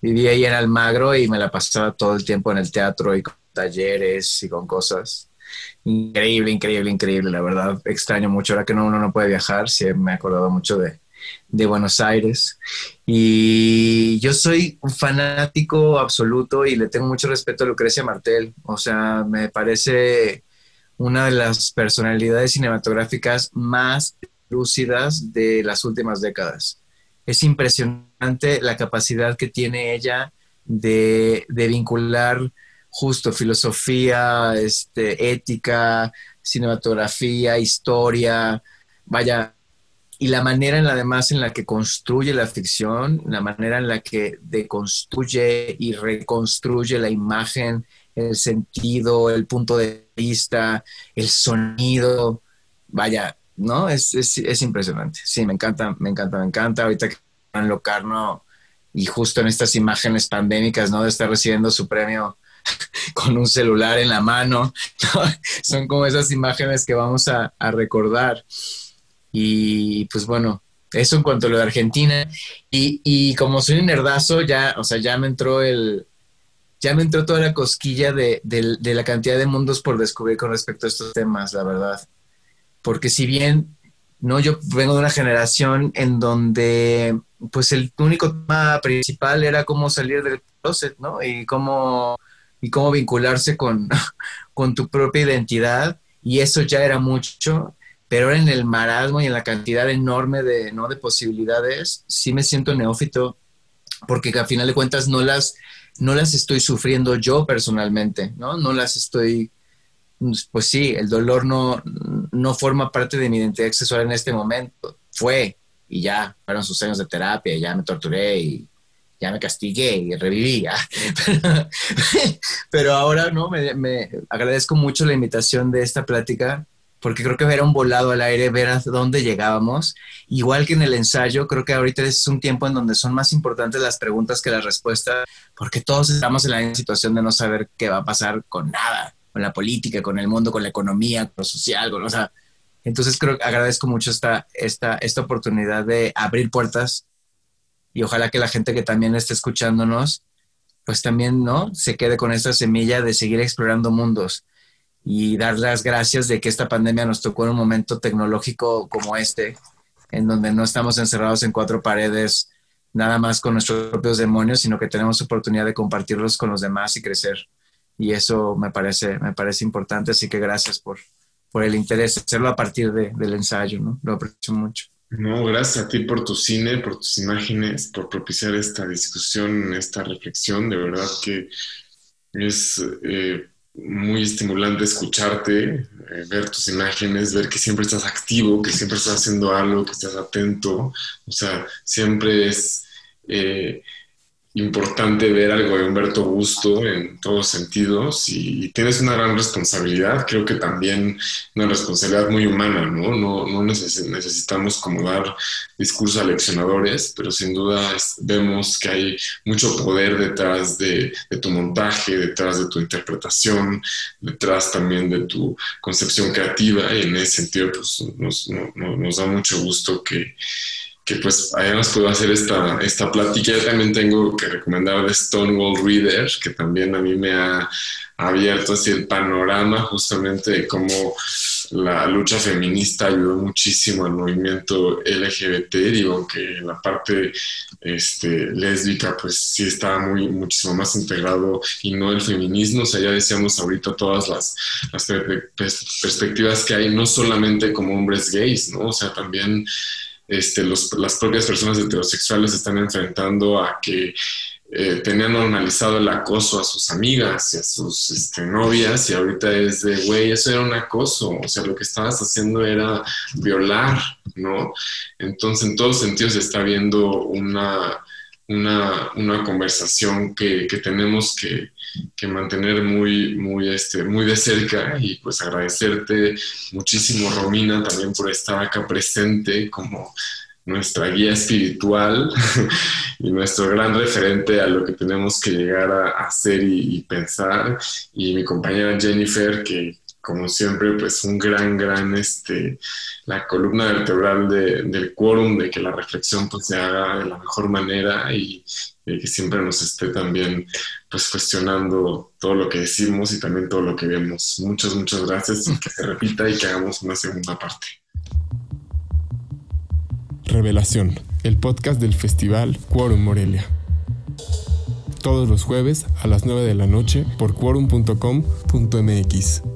viví ahí en Almagro y me la pasaba todo el tiempo en el teatro y con talleres y con cosas. Increíble, increíble, increíble, la verdad. Extraño mucho ahora que uno no puede viajar, sí me he acordado mucho de, de Buenos Aires. Y yo soy un fanático absoluto y le tengo mucho respeto a Lucrecia Martel. O sea, me parece una de las personalidades cinematográficas más lúcidas de las últimas décadas. Es impresionante la capacidad que tiene ella de, vincular justo filosofía, este, ética, cinematografía, historia. Vaya, y la manera en la además en la que construye la ficción, la manera en la que deconstruye y reconstruye la imagen, el sentido, el punto de vista, el sonido, vaya, ¿no? Es, es, impresionante. Sí, me encanta, me encanta, me encanta. Ahorita que en Locarno y justo en estas imágenes pandémicas, ¿no? De estar recibiendo su premio con un celular en la mano, son como esas imágenes que vamos a recordar. Y pues bueno, eso en cuanto a lo de Argentina. Y, y como soy un nerdazo, ya, o sea, ya me entró el, ya me entró toda la cosquilla de, de, la cantidad de mundos por descubrir con respecto a estos temas, la verdad. Porque si bien, no, yo vengo de una generación en donde, pues el único tema principal era cómo salir del closet, ¿no? Y cómo, y cómo vincularse con, con tu propia identidad. Y eso ya era mucho pero en el marasmo y en la cantidad enorme de, ¿no? de posibilidades, sí me siento neófito, porque al final de cuentas no las, no las estoy sufriendo yo personalmente, ¿no? No las estoy, pues sí, el dolor no, no forma parte de mi identidad sexual en este momento, fue, y ya, fueron sus años de terapia, y ya me torturé y ya me castigué y reviví. Pero ahora, ¿no? Me, me agradezco mucho la invitación de esta plática porque creo que era un volado al aire, ver a dónde llegábamos. Igual que en el ensayo, creo que ahorita es un tiempo en donde son más importantes las preguntas que las respuestas, porque todos estamos en la misma situación de no saber qué va a pasar con nada, con la política, con el mundo, con la economía, con lo social, con, o entonces creo agradezco mucho esta, esta, esta oportunidad de abrir puertas y ojalá que la gente que también esté escuchándonos, pues también, ¿no? Se quede con esta semilla de seguir explorando mundos y dar las gracias de que esta pandemia nos tocó en un momento tecnológico como este, en donde no estamos encerrados en cuatro paredes nada más con nuestros propios demonios, sino que tenemos oportunidad de compartirlos con los demás y crecer. Y eso me parece, me parece importante, así que gracias por, por el interés, hacerlo a partir de, del ensayo, ¿no? Lo aprecio mucho.
No, gracias a ti por tu cine, por tus imágenes, por propiciar esta discusión, esta reflexión. De verdad que es eh, muy estimulante escucharte, eh, ver tus imágenes, ver que siempre estás activo, que siempre estás haciendo algo, que estás atento. O sea, siempre es eh, importante ver algo de Humberto Gusto en todos sentidos y, tienes una gran responsabilidad, creo que también una responsabilidad muy humana, ¿no? No, necesitamos como dar discursos aleccionadores, pero sin duda vemos que hay mucho poder detrás de, tu montaje, detrás de tu interpretación, detrás también de tu concepción creativa y en ese sentido pues nos da mucho gusto que que pues además puedo hacer esta, esta plática. Yo también tengo que recomendar de Stonewall Reader, que también a mí me ha abierto así el panorama justamente de cómo la lucha feminista ayudó muchísimo al movimiento LGBT, digo que la parte este, lésbica pues sí estaba muy, muchísimo más integrado y no el feminismo, o sea, ya decíamos ahorita todas las, las perspectivas que hay, no solamente como hombres gays, ¿no? O sea, también este, las propias personas heterosexuales se están enfrentando a que eh, tenían normalizado el acoso a sus amigas y a sus este, novias y ahorita es de, güey, eso era un acoso, o sea, lo que estabas haciendo era violar, ¿no? Entonces, en todos sentidos se está viendo una, una, una conversación que, que tenemos que, que mantener muy, muy, este, muy de cerca y pues agradecerte muchísimo, Romina, también por estar acá presente como nuestra guía espiritual y nuestro gran referente a lo que tenemos que llegar a hacer y, pensar. Y mi compañera Jennifer, que como siempre, pues un gran, gran, este, la columna vertebral del quórum, de que la reflexión pues se haga de la mejor manera y, y que siempre nos esté también pues cuestionando todo lo que decimos y también todo lo que vemos. Muchas, muchas gracias y que se repita y que hagamos una segunda parte.
Revelación, el podcast del Festival Quorum Morelia. Todos los jueves a las 9 de la noche por quorum.com.mx.